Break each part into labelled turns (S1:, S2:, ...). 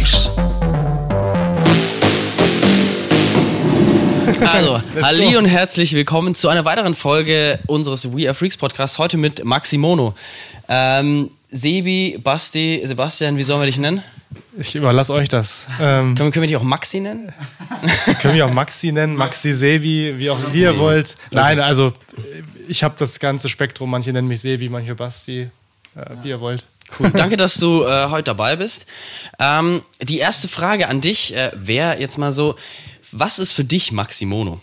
S1: Freaks.
S2: Also, halli und herzlich willkommen zu einer weiteren Folge unseres We Are Freaks Podcasts. Heute mit Maximono. Ähm, Sebi, Basti, Sebastian, wie sollen wir dich nennen?
S3: Ich überlasse euch das.
S2: Ähm, können, wir, können wir dich auch Maxi nennen?
S3: können wir auch Maxi nennen, Maxi Sebi, wie auch wie ihr wollt. Nein, also ich habe das ganze Spektrum. Manche nennen mich Sebi, manche Basti, äh, wie ihr wollt.
S2: Cool. Danke, dass du äh, heute dabei bist. Ähm, die erste Frage an dich äh, wäre jetzt mal so, was ist für dich Maximono?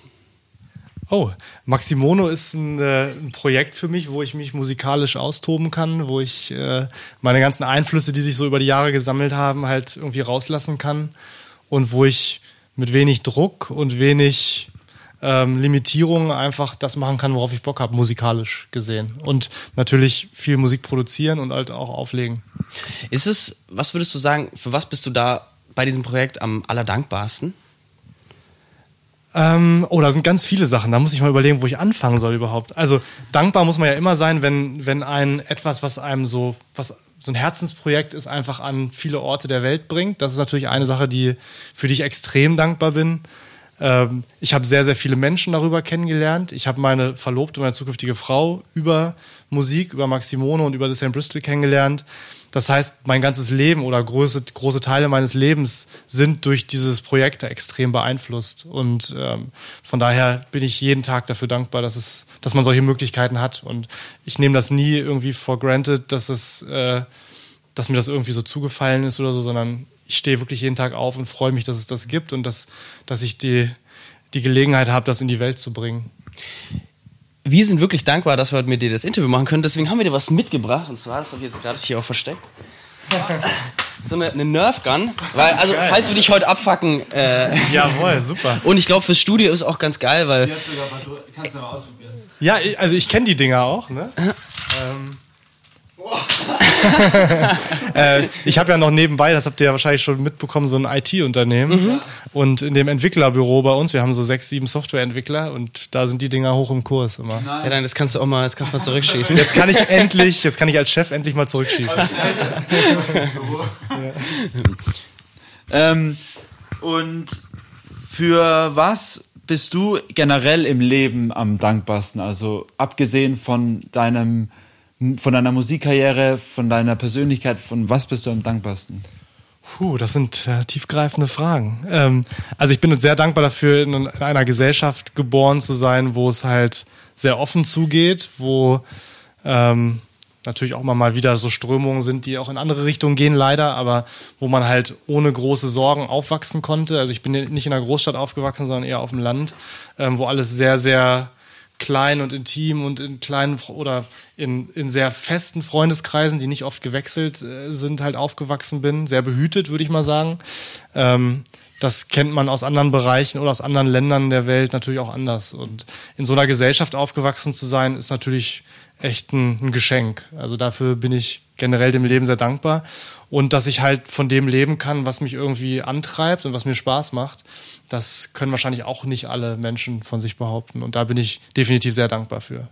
S3: Oh, Maximono ist ein, äh, ein, Projekt für mich, wo ich mich musikalisch austoben kann, wo ich äh, meine ganzen Einflüsse, die sich so über die Jahre gesammelt haben, halt irgendwie rauslassen kann und wo ich mit wenig Druck und wenig ähm, Limitierungen einfach das machen kann, worauf ich Bock habe, musikalisch gesehen. Und natürlich viel Musik produzieren und halt auch auflegen.
S2: Ist es, was würdest du sagen, für was bist du da bei diesem Projekt am allerdankbarsten?
S3: Ähm, oh, da sind ganz viele Sachen. Da muss ich mal überlegen, wo ich anfangen soll überhaupt. Also dankbar muss man ja immer sein, wenn, wenn ein etwas, was einem so, was so ein Herzensprojekt ist, einfach an viele Orte der Welt bringt. Das ist natürlich eine Sache, die, für die ich extrem dankbar bin. Ähm, ich habe sehr, sehr viele Menschen darüber kennengelernt. Ich habe meine Verlobte, meine zukünftige Frau über Musik, über Maximono und über The St. Bristol kennengelernt. Das heißt, mein ganzes Leben oder große, große Teile meines Lebens sind durch dieses Projekt extrem beeinflusst. Und ähm, von daher bin ich jeden Tag dafür dankbar, dass, es, dass man solche Möglichkeiten hat. Und ich nehme das nie irgendwie for granted, dass, es, äh, dass mir das irgendwie so zugefallen ist oder so, sondern ich stehe wirklich jeden Tag auf und freue mich, dass es das gibt und dass, dass ich die, die Gelegenheit habe, das in die Welt zu bringen
S2: wir sind wirklich dankbar, dass wir mit dir das Interview machen können. Deswegen haben wir dir was mitgebracht. Und zwar, das habe ich jetzt gerade hier auch versteckt. So eine, eine Nerf Gun. Weil, also, geil. falls wir dich heute abfacken.
S3: Äh, Jawohl, super.
S2: Und ich glaube, fürs Studio ist auch ganz geil, weil.
S3: Kannst du mal ausprobieren. Ja, also ich kenne die Dinger auch, ne? ähm. Äh, ich habe ja noch nebenbei, das habt ihr ja wahrscheinlich schon mitbekommen, so ein IT-Unternehmen. Mhm. Und in dem Entwicklerbüro bei uns, wir haben so sechs, sieben Softwareentwickler und da sind die Dinger hoch im Kurs immer.
S2: Nein. Ja, dann das kannst du auch mal, das kannst du mal zurückschießen.
S3: Jetzt kann ich endlich, jetzt kann ich als Chef endlich mal zurückschießen.
S4: ähm, und für was bist du generell im Leben am dankbarsten? Also abgesehen von deinem von deiner Musikkarriere, von deiner Persönlichkeit, von was bist du am dankbarsten?
S3: Puh, das sind äh, tiefgreifende Fragen. Ähm, also ich bin sehr dankbar dafür, in, in, einer Gesellschaft geboren zu sein, wo es halt sehr offen zugeht, wo ähm, natürlich auch mal wieder so Strömungen sind, die auch in andere Richtungen gehen, leider, aber wo man halt ohne große Sorgen aufwachsen konnte. Also ich bin nicht in einer Großstadt aufgewachsen, sondern eher auf dem Land, ähm, wo alles sehr, sehr klein und intim und in kleinen oder in, in sehr festen Freundeskreisen, die nicht oft gewechselt äh, sind, halt aufgewachsen bin. Sehr behütet, würde ich mal sagen. Ähm, das kennt man aus anderen Bereichen oder aus anderen Ländern der Welt natürlich auch anders. Und in so einer Gesellschaft aufgewachsen zu sein, ist natürlich echt ein, ein Geschenk. Also dafür bin ich generell dem Leben sehr dankbar. Und dass ich halt von dem leben kann, was mich irgendwie antreibt und was mir Spaß macht, das können wahrscheinlich auch nicht alle Menschen von sich behaupten. Und da bin ich definitiv sehr dankbar für.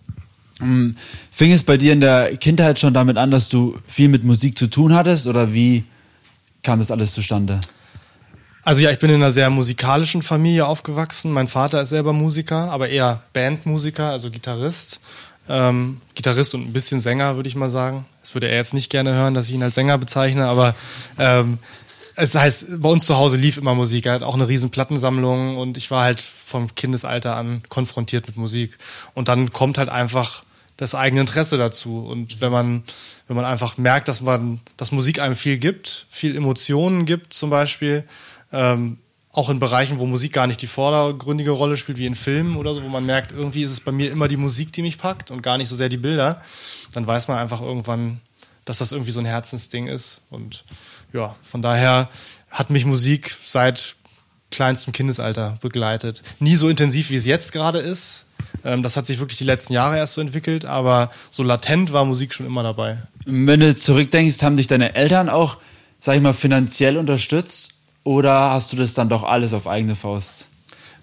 S4: Hm. Fing es bei dir in der Kindheit schon damit an, dass du viel mit Musik zu tun hattest oder wie kam das alles zustande?
S3: Also ja, ich bin in einer sehr musikalischen Familie aufgewachsen. Mein Vater ist selber Musiker, aber eher Bandmusiker, also Gitarrist. Ähm, Gitarrist und ein bisschen Sänger, würde ich mal sagen. Das würde er jetzt nicht gerne hören, dass ich ihn als Sänger bezeichne, aber ähm, es heißt, bei uns zu Hause lief immer Musik. Er hat auch eine riesen Plattensammlung und ich war halt vom Kindesalter an konfrontiert mit Musik. Und dann kommt halt einfach das eigene Interesse dazu. Und wenn man, wenn man einfach merkt, dass man, dass Musik einem viel gibt, viel Emotionen gibt zum Beispiel, ähm, auch in Bereichen, wo Musik gar nicht die vordergründige Rolle spielt, wie in Filmen oder so, wo man merkt, irgendwie ist es bei mir immer die Musik, die mich packt und gar nicht so sehr die Bilder, dann weiß man einfach irgendwann, dass das irgendwie so ein Herzensding ist. Und ja, von daher hat mich Musik seit kleinstem Kindesalter begleitet. Nie so intensiv, wie es jetzt gerade ist. Ähm, das hat sich wirklich die letzten Jahre erst so entwickelt, aber so latent war Musik schon immer dabei.
S4: Wenn du zurückdenkst, haben dich deine Eltern auch, sag ich mal, finanziell unterstützt oder hast du das dann doch alles auf eigene Faust?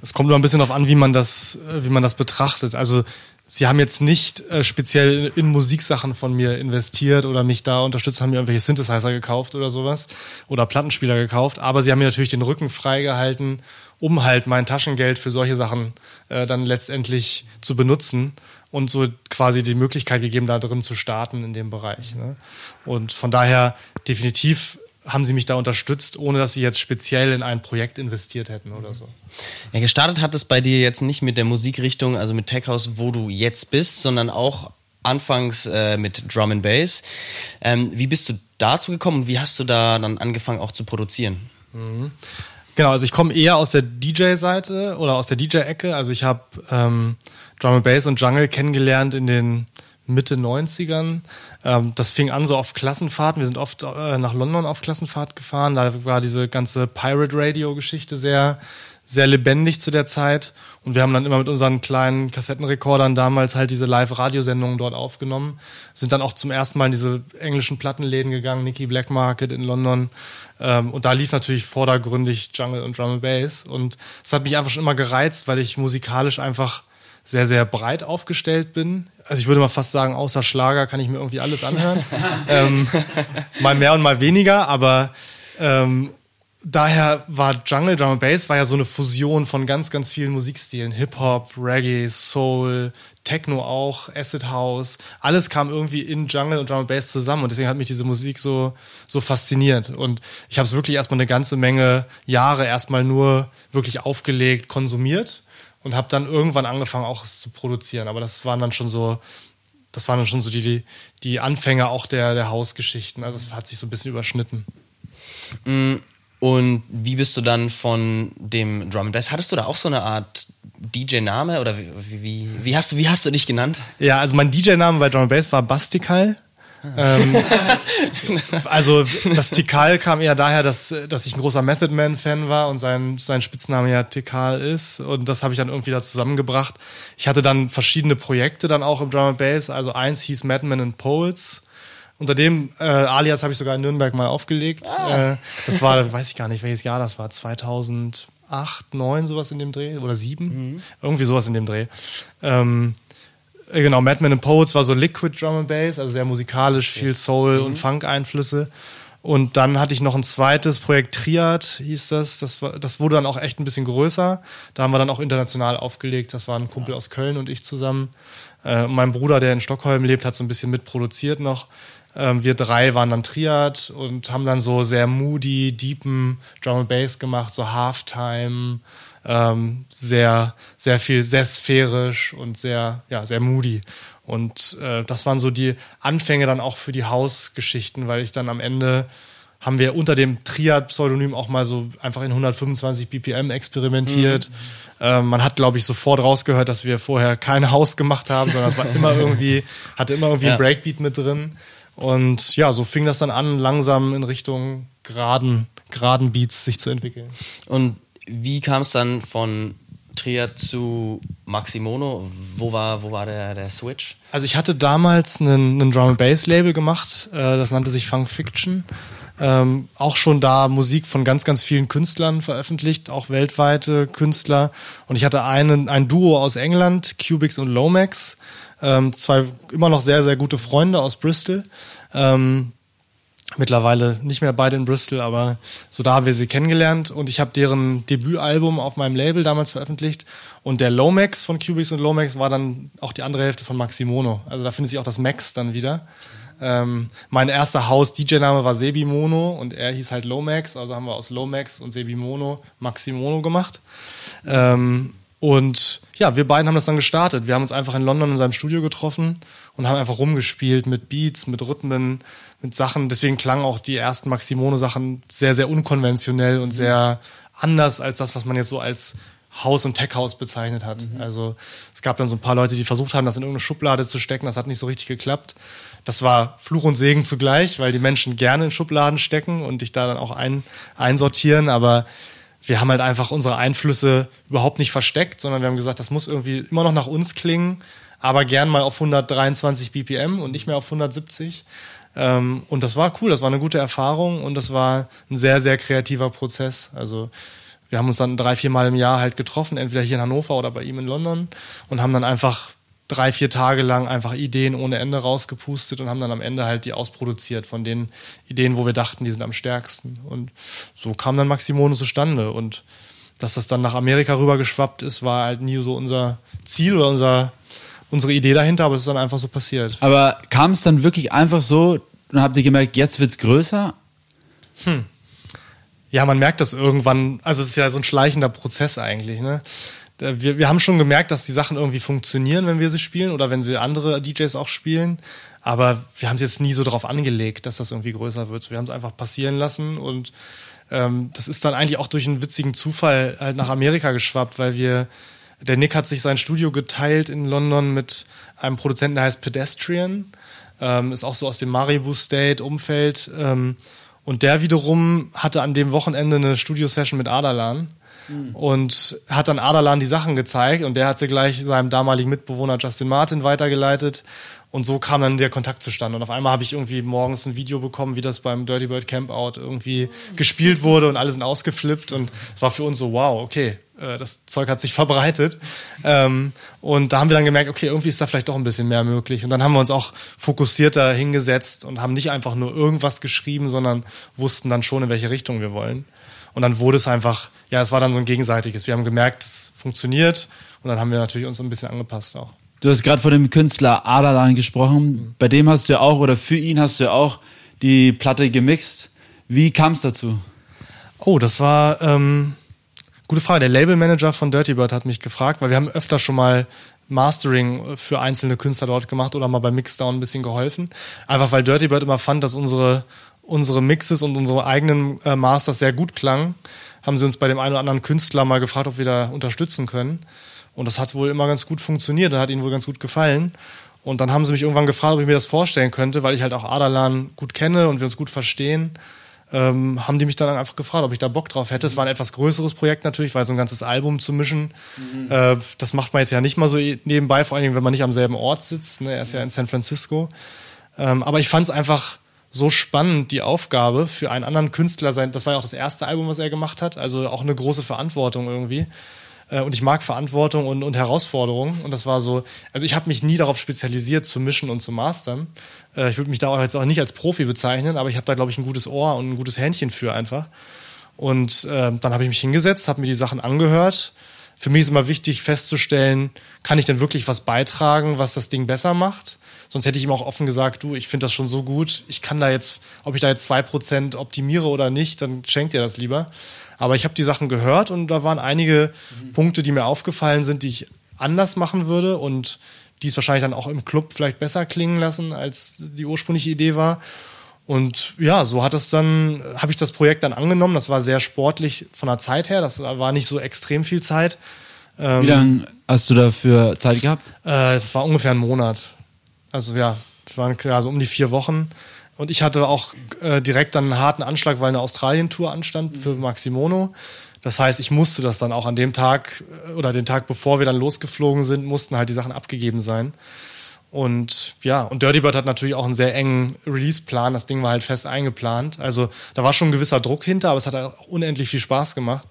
S3: Es kommt nur ein bisschen darauf an, wie man das, wie man das betrachtet. Also sie haben jetzt nicht äh, speziell in Musiksachen von mir investiert oder mich da unterstützt, haben mir irgendwelche Synthesizer gekauft oder sowas oder Plattenspieler gekauft, aber sie haben mir natürlich den Rücken freigehalten, um halt mein Taschengeld für solche Sachen äh, dann letztendlich zu benutzen und so quasi die Möglichkeit gegeben, da drin zu starten in dem Bereich. Ne? Und von daher definitiv haben sie mich da unterstützt, ohne dass sie jetzt speziell in ein Projekt investiert hätten oder so.
S2: Ja, gestartet hat es bei dir jetzt nicht mit der Musikrichtung, also mit Tech House, wo du jetzt bist, sondern auch anfangs äh, mit Drum and Bass. Ähm, wie bist du dazu gekommen und wie hast du da dann angefangen auch zu produzieren?
S3: Mhm. Genau, also ich komme eher aus der DJ-Seite oder aus der DJ-Ecke. Also ich habe ähm, Drum and Bass und Jungle kennengelernt in den Mitte 90ern. Ähm, das fing an so auf Klassenfahrten. Wir sind oft äh, nach London auf Klassenfahrt gefahren. Da war diese ganze Pirate Radio Geschichte sehr, sehr lebendig zu der Zeit. Und wir haben dann immer mit unseren kleinen Kassettenrekordern damals halt diese Live-Radiosendungen dort aufgenommen. Sind dann auch zum ersten Mal in diese englischen Plattenläden gegangen, Nicky Black Market in London. Ähm, und da lief natürlich vordergründig Jungle und Drum and Bass. Und es hat mich einfach schon immer gereizt, weil ich musikalisch einfach sehr, sehr breit aufgestellt bin. Also ich würde mal fast sagen, außer Schlager kann ich mir irgendwie alles anhören. ähm, mal mehr und mal weniger, aber ähm, daher war Jungle Drum Bass war ja so eine Fusion von ganz, ganz vielen Musikstilen. Hip-Hop, Reggae, Soul, Techno auch, Acid House. Alles kam irgendwie in Jungle und Drum Bass zusammen und deswegen hat mich diese Musik so, so fasziniert. Und ich habe es wirklich erstmal eine ganze Menge Jahre erstmal nur wirklich aufgelegt, konsumiert und habe dann irgendwann angefangen, auch es zu produzieren. Aber das waren dann schon so, das waren dann schon so die, die Anfänge auch der, der Hausgeschichten. Also es hat sich so ein bisschen überschnitten.
S2: Mm, und wie bist du dann von dem Drum and Bass? Hattest du da auch so eine Art DJ-Name oder wie, wie, wie, hast du, wie hast du dich genannt?
S3: Ja, also mein DJ-Name bei Drum and Bass war Bastikal ähm, also das Tikal kam eher daher, dass, dass ich ein großer Method Man-Fan war und sein, sein Spitzname ja Tikal ist. Und das habe ich dann irgendwie da zusammengebracht. Ich hatte dann verschiedene Projekte dann auch im Drum and Bass. Also eins hieß Madman and Poets. Unter dem äh, Alias habe ich sogar in Nürnberg mal aufgelegt. Ah. Äh, das war, weiß ich gar nicht, welches Jahr das war, 2008, 2009, sowas in dem Dreh oder 7, mhm. irgendwie sowas in dem Dreh. Ähm, äh, genau, Madman and Poets war so Liquid Drum and Bass, also sehr musikalisch, viel Soul mhm. und Funk-Einflüsse. Und dann hatte ich noch ein zweites Projekt, Triad hieß das. Das, war, das wurde dann auch echt ein bisschen größer. Da haben wir dann auch international aufgelegt. Das war ein Kumpel aus Köln und ich zusammen. Äh, mein Bruder, der in Stockholm lebt, hat so ein bisschen mitproduziert noch. Ähm, wir drei waren dann Triad und haben dann so sehr moody, deepen Drum and Bass gemacht, so Halftime ähm, sehr, sehr viel, sehr sphärisch und sehr, ja, sehr moody. Und äh, das waren so die Anfänge dann auch für die Hausgeschichten, weil ich dann am Ende haben wir unter dem Triad-Pseudonym auch mal so einfach in 125 BPM experimentiert. Mhm. Ähm, man hat, glaube ich, sofort rausgehört, dass wir vorher kein Haus gemacht haben, sondern es war immer irgendwie, hatte immer irgendwie ja. ein Breakbeat mit drin. Und ja, so fing das dann an, langsam in Richtung geraden, geraden Beats sich zu entwickeln.
S2: Und wie kam es dann von Triad zu Maximono? Wo war, wo war der, der Switch?
S3: Also ich hatte damals einen, einen Drum Bass Label gemacht, äh, das nannte sich Funk Fiction. Ähm, auch schon da Musik von ganz, ganz vielen Künstlern veröffentlicht, auch weltweite Künstler. Und ich hatte einen, ein Duo aus England, Cubics und Lomax, ähm, zwei immer noch sehr, sehr gute Freunde aus Bristol. Ähm, mittlerweile nicht mehr beide in Bristol, aber so da haben wir sie kennengelernt und ich habe deren Debütalbum auf meinem Label damals veröffentlicht und der Lomax von Cubics und Lomax war dann auch die andere Hälfte von Maximono. Also da findet sich auch das Max dann wieder. Ähm, mein erster Haus-DJ-Name war Sebi Mono und er hieß halt Lomax, also haben wir aus Lomax und Sebi Mono Maximono gemacht. Ähm, und ja, wir beiden haben das dann gestartet. Wir haben uns einfach in London in seinem Studio getroffen und haben einfach rumgespielt mit Beats, mit Rhythmen, mit Sachen. Deswegen klangen auch die ersten Maximono-Sachen sehr, sehr unkonventionell und sehr anders als das, was man jetzt so als Haus und Tech House bezeichnet hat. Mhm. Also es gab dann so ein paar Leute, die versucht haben, das in irgendeine Schublade zu stecken. Das hat nicht so richtig geklappt. Das war Fluch und Segen zugleich, weil die Menschen gerne in Schubladen stecken und dich da dann auch ein, einsortieren. Aber wir haben halt einfach unsere Einflüsse überhaupt nicht versteckt, sondern wir haben gesagt, das muss irgendwie immer noch nach uns klingen, aber gern mal auf 123 BPM und nicht mehr auf 170. Ähm, und das war cool, das war eine gute Erfahrung und das war ein sehr, sehr kreativer Prozess. Also wir haben uns dann drei, vier Mal im Jahr halt getroffen, entweder hier in Hannover oder bei ihm in London und haben dann einfach drei, vier Tage lang einfach Ideen ohne Ende rausgepustet und haben dann am Ende halt die ausproduziert von den Ideen, wo wir dachten, die sind am stärksten. Und so kam dann Maximono zustande. Und dass das dann nach Amerika rübergeschwappt ist, war halt nie so unser Ziel oder unser, unsere Idee dahinter, aber es ist dann einfach so passiert.
S4: Aber kam es dann wirklich einfach so, dann habt ihr gemerkt, jetzt wird es größer?
S3: Hm. Ja, man merkt das irgendwann, also es ist ja so ein schleichender Prozess eigentlich, ne? Wir, wir haben schon gemerkt, dass die Sachen irgendwie funktionieren, wenn wir sie spielen oder wenn sie andere DJs auch spielen. Aber wir haben es jetzt nie so darauf angelegt, dass das irgendwie größer wird. Wir haben es einfach passieren lassen und ähm, das ist dann eigentlich auch durch einen witzigen Zufall halt nach Amerika geschwappt, weil wir, der Nick hat sich sein Studio geteilt in London mit einem Produzenten, der heißt Pedestrian, ähm, ist auch so aus dem Maribu State Umfeld. Ähm, und der wiederum hatte an dem Wochenende eine Studio-Session mit Adalan mhm. und hat dann Adalan die Sachen gezeigt und der hat sie gleich seinem damaligen Mitbewohner Justin Martin weitergeleitet und so kam dann der Kontakt zustande. Und auf einmal habe ich irgendwie morgens ein Video bekommen, wie das beim Dirty Bird Campout irgendwie gespielt wurde und alle sind ausgeflippt. Und es war für uns so, wow, okay, äh, das Zeug hat sich verbreitet. Ähm, und da haben wir dann gemerkt, okay, irgendwie ist da vielleicht doch ein bisschen mehr möglich. Und dann haben wir uns auch fokussierter hingesetzt und haben nicht einfach nur irgendwas geschrieben, sondern wussten dann schon, in welche Richtung wir wollen. Und dann wurde es einfach, ja, es war dann so ein gegenseitiges. Wir haben gemerkt, es funktioniert. Und dann haben wir natürlich uns ein bisschen angepasst auch.
S4: Du hast gerade von dem Künstler Adalan gesprochen. Bei dem hast du ja auch, oder für ihn hast du ja auch die Platte gemixt. Wie kam es dazu?
S3: Oh, das war ähm, gute Frage. Der Labelmanager von Dirty Bird hat mich gefragt, weil wir haben öfter schon mal Mastering für einzelne Künstler dort gemacht oder mal bei Mixdown ein bisschen geholfen. Einfach weil Dirty Bird immer fand, dass unsere, unsere Mixes und unsere eigenen äh, Masters sehr gut klangen. Haben sie uns bei dem einen oder anderen Künstler mal gefragt, ob wir da unterstützen können. Und das hat wohl immer ganz gut funktioniert, das hat ihnen wohl ganz gut gefallen. Und dann haben sie mich irgendwann gefragt, ob ich mir das vorstellen könnte, weil ich halt auch Adalan gut kenne und wir uns gut verstehen. Ähm, haben die mich dann einfach gefragt, ob ich da Bock drauf hätte. Es war ein etwas größeres Projekt natürlich, weil so ein ganzes Album zu mischen, mhm. äh, das macht man jetzt ja nicht mal so nebenbei, vor allen Dingen, wenn man nicht am selben Ort sitzt. Ne? Er ist ja in San Francisco. Ähm, aber ich fand es einfach so spannend, die Aufgabe für einen anderen Künstler sein. Das war ja auch das erste Album, was er gemacht hat, also auch eine große Verantwortung irgendwie. Äh, und ich mag Verantwortung und, und Herausforderungen. Und das war so, also ich habe mich nie darauf spezialisiert, zu mischen und zu mastern. Äh, ich würde mich da auch jetzt auch nicht als Profi bezeichnen, aber ich habe da, glaube ich, ein gutes Ohr und ein gutes Händchen für einfach. Und äh, dann habe ich mich hingesetzt, habe mir die Sachen angehört. Für mich ist immer wichtig festzustellen, kann ich denn wirklich was beitragen, was das Ding besser macht? Sonst hätte ich ihm auch offen gesagt, du, ich finde das schon so gut, ich kann da jetzt, ob ich da jetzt zwei Prozent optimiere oder nicht, dann schenkt ihr das lieber. Aber ich habe die Sachen gehört und da waren einige mhm. Punkte, die mir aufgefallen sind, die ich anders machen würde und die es wahrscheinlich dann auch im Club vielleicht besser klingen lassen, als die ursprüngliche Idee war. Und ja, so hat es dann, habe ich das Projekt dann angenommen. Das war sehr sportlich von der Zeit her. Das war nicht so extrem viel Zeit.
S4: Wie ähm, lange hast du dafür Zeit gehabt?
S3: Äh, es war ungefähr ein Monat. Also ja, es waren ja, so um die vier Wochen. Und ich hatte auch äh, direkt dann einen harten Anschlag, weil eine Australien-Tour anstand für Maximono. Das heißt, ich musste das dann auch an dem Tag äh, oder den Tag, bevor wir dann losgeflogen sind, mussten halt die Sachen abgegeben sein. Und ja, und Dirty Bird hat natürlich auch einen sehr engen Release-Plan. Das Ding war halt fest eingeplant. Also da war schon ein gewisser Druck hinter, aber es hat auch unendlich viel Spaß gemacht.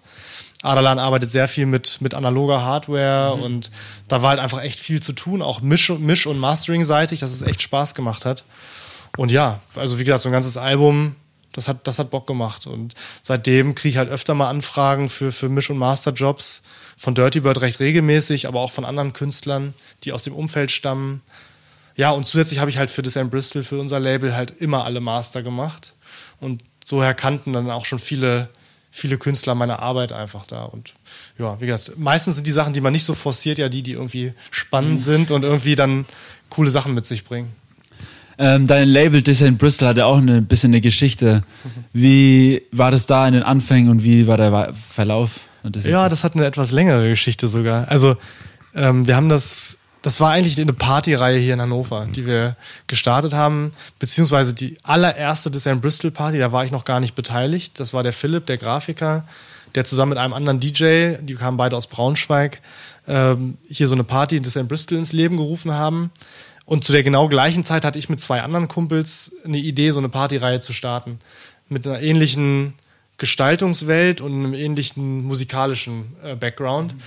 S3: Adalan arbeitet sehr viel mit, mit analoger Hardware mhm. und da war halt einfach echt viel zu tun, auch Misch, Misch und Mastering-seitig, dass es echt Spaß gemacht hat. Und ja, also wie gesagt, so ein ganzes Album, das hat, das hat Bock gemacht. Und seitdem kriege ich halt öfter mal Anfragen für, für Misch- und Masterjobs von Dirty Bird recht regelmäßig, aber auch von anderen Künstlern, die aus dem Umfeld stammen. Ja, und zusätzlich habe ich halt für Design Bristol, für unser Label, halt immer alle Master gemacht. Und so kannten dann auch schon viele, viele Künstler meine Arbeit einfach da. Und ja, wie gesagt, meistens sind die Sachen, die man nicht so forciert, ja die, die irgendwie spannend mhm. sind und irgendwie dann coole Sachen mit sich bringen.
S4: Ähm, dein Label Design Bristol hatte auch ein bisschen eine Geschichte. Wie war das da in den Anfängen und wie war der Verlauf?
S3: Ja, das hat eine etwas längere Geschichte sogar. Also ähm, wir haben das, das war eigentlich eine Partyreihe hier in Hannover, die wir gestartet haben, beziehungsweise die allererste Design Bristol Party, da war ich noch gar nicht beteiligt. Das war der Philipp, der Grafiker, der zusammen mit einem anderen DJ, die kamen beide aus Braunschweig, ähm, hier so eine Party in Design Bristol ins Leben gerufen haben. Und zu der genau gleichen Zeit hatte ich mit zwei anderen Kumpels eine Idee, so eine Partyreihe zu starten. Mit einer ähnlichen Gestaltungswelt und einem ähnlichen musikalischen äh, Background. Mhm.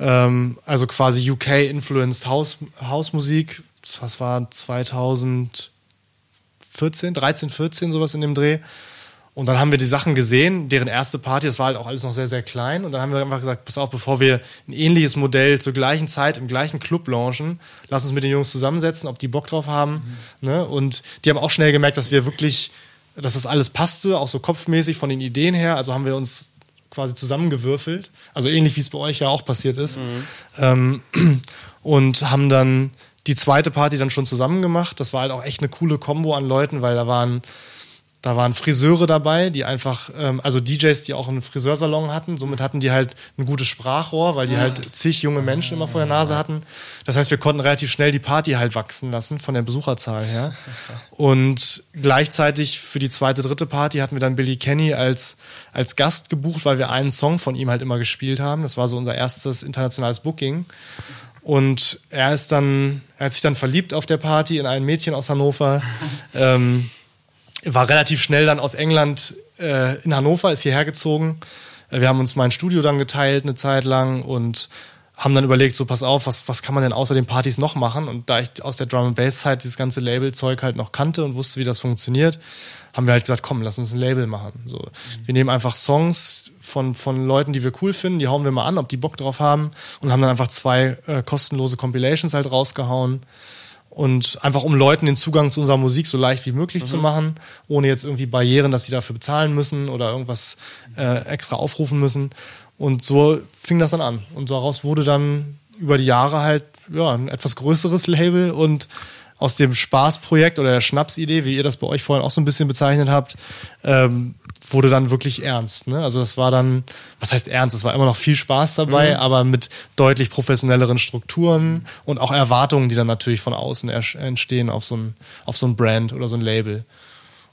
S3: Ähm, also quasi UK-influenced House, Hausmusik. Das war 2014, 13, 14, sowas in dem Dreh. Und dann haben wir die Sachen gesehen, deren erste Party, das war halt auch alles noch sehr, sehr klein. Und dann haben wir einfach gesagt, pass auf, bevor wir ein ähnliches Modell zur gleichen Zeit im gleichen Club launchen, lass uns mit den Jungs zusammensetzen, ob die Bock drauf haben. Mhm. Ne? Und die haben auch schnell gemerkt, dass wir wirklich, dass das alles passte, auch so kopfmäßig von den Ideen her. Also haben wir uns quasi zusammengewürfelt. Also ähnlich wie es bei euch ja auch passiert ist. Mhm. Ähm, und haben dann die zweite Party dann schon zusammen gemacht. Das war halt auch echt eine coole Kombo an Leuten, weil da waren da waren Friseure dabei, die einfach, ähm, also DJs, die auch einen Friseursalon hatten. Somit hatten die halt ein gutes Sprachrohr, weil die halt zig junge Menschen immer vor der Nase hatten. Das heißt, wir konnten relativ schnell die Party halt wachsen lassen von der Besucherzahl her. Und gleichzeitig für die zweite, dritte Party hatten wir dann Billy Kenny als, als Gast gebucht, weil wir einen Song von ihm halt immer gespielt haben. Das war so unser erstes internationales Booking. Und er ist dann, er hat sich dann verliebt auf der Party in ein Mädchen aus Hannover. ähm, war relativ schnell dann aus England äh, in Hannover, ist hierher gezogen. Äh, wir haben uns mein Studio dann geteilt eine Zeit lang und haben dann überlegt, so pass auf, was, was kann man denn außer den Partys noch machen? Und da ich aus der Drum and Bass Zeit dieses ganze Label-Zeug halt noch kannte und wusste, wie das funktioniert, haben wir halt gesagt, komm, lass uns ein Label machen. So, mhm. wir nehmen einfach Songs von, von Leuten, die wir cool finden, die hauen wir mal an, ob die Bock drauf haben und haben dann einfach zwei äh, kostenlose Compilations halt rausgehauen und einfach um Leuten den Zugang zu unserer Musik so leicht wie möglich mhm. zu machen, ohne jetzt irgendwie Barrieren, dass sie dafür bezahlen müssen oder irgendwas äh, extra aufrufen müssen. Und so fing das dann an. Und daraus wurde dann über die Jahre halt ja, ein etwas größeres Label und aus dem Spaßprojekt oder der Schnapsidee, wie ihr das bei euch vorhin auch so ein bisschen bezeichnet habt, ähm, wurde dann wirklich ernst. Ne? Also das war dann, was heißt ernst? Es war immer noch viel Spaß dabei, mhm. aber mit deutlich professionelleren Strukturen und auch Erwartungen, die dann natürlich von außen entstehen auf so ein, auf so ein Brand oder so ein Label.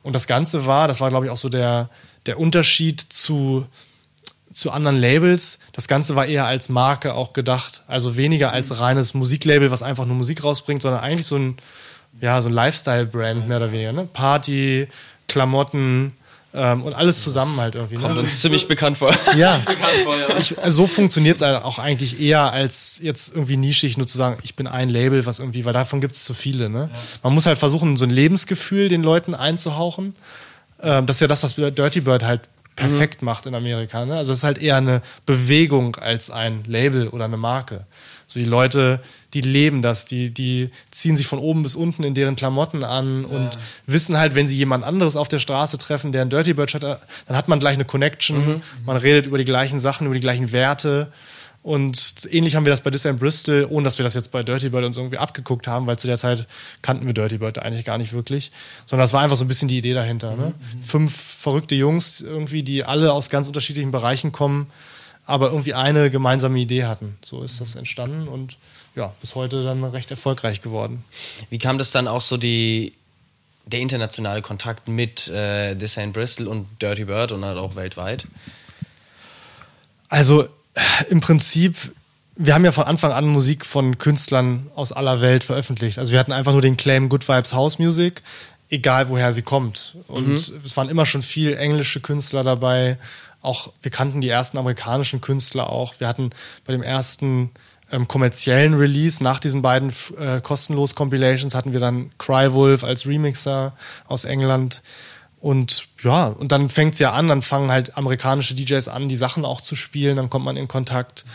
S3: Und das Ganze war, das war glaube ich auch so der, der Unterschied zu, zu anderen Labels. Das Ganze war eher als Marke auch gedacht. Also weniger als reines Musiklabel, was einfach nur Musik rausbringt, sondern eigentlich so ein, ja, so ein Lifestyle-Brand mehr oder weniger. Ne? Party, Klamotten, ähm, und alles zusammen halt irgendwie.
S2: Ne? Kommt uns ziemlich bekannt vor.
S3: Ja. Ich, also so funktioniert es auch eigentlich eher als jetzt irgendwie nischig nur zu sagen, ich bin ein Label, was irgendwie, weil davon gibt es zu viele. Ne? Ja. Man muss halt versuchen, so ein Lebensgefühl den Leuten einzuhauchen. Ähm, das ist ja das, was Dirty Bird halt perfekt mhm. macht in Amerika. Ne? Also es ist halt eher eine Bewegung als ein Label oder eine Marke. So die Leute, die leben das, die, die ziehen sich von oben bis unten in deren Klamotten an ja. und wissen halt, wenn sie jemand anderes auf der Straße treffen, der ein Dirty Bird hat, dann hat man gleich eine Connection, mhm. man redet über die gleichen Sachen, über die gleichen Werte. Und ähnlich haben wir das bei and Bristol, ohne dass wir das jetzt bei Dirty Bird uns irgendwie abgeguckt haben, weil zu der Zeit kannten wir Dirty Bird eigentlich gar nicht wirklich. Sondern das war einfach so ein bisschen die Idee dahinter. Ne? Mhm. Fünf verrückte Jungs irgendwie, die alle aus ganz unterschiedlichen Bereichen kommen, aber irgendwie eine gemeinsame Idee hatten. So ist das entstanden und ja, bis heute dann recht erfolgreich geworden.
S2: Wie kam das dann auch so die, der internationale Kontakt mit äh, Ain't Bristol und Dirty Bird und halt auch weltweit?
S3: Also im Prinzip, wir haben ja von Anfang an Musik von Künstlern aus aller Welt veröffentlicht. Also wir hatten einfach nur den Claim Good Vibes House Music, egal woher sie kommt. Und mhm. es waren immer schon viel englische Künstler dabei. Auch wir kannten die ersten amerikanischen Künstler auch. Wir hatten bei dem ersten ähm, kommerziellen Release nach diesen beiden äh, kostenlos Compilations hatten wir dann Crywolf als Remixer aus England. Und ja, und dann fängt's ja an, dann fangen halt amerikanische DJs an, die Sachen auch zu spielen, dann kommt man in Kontakt.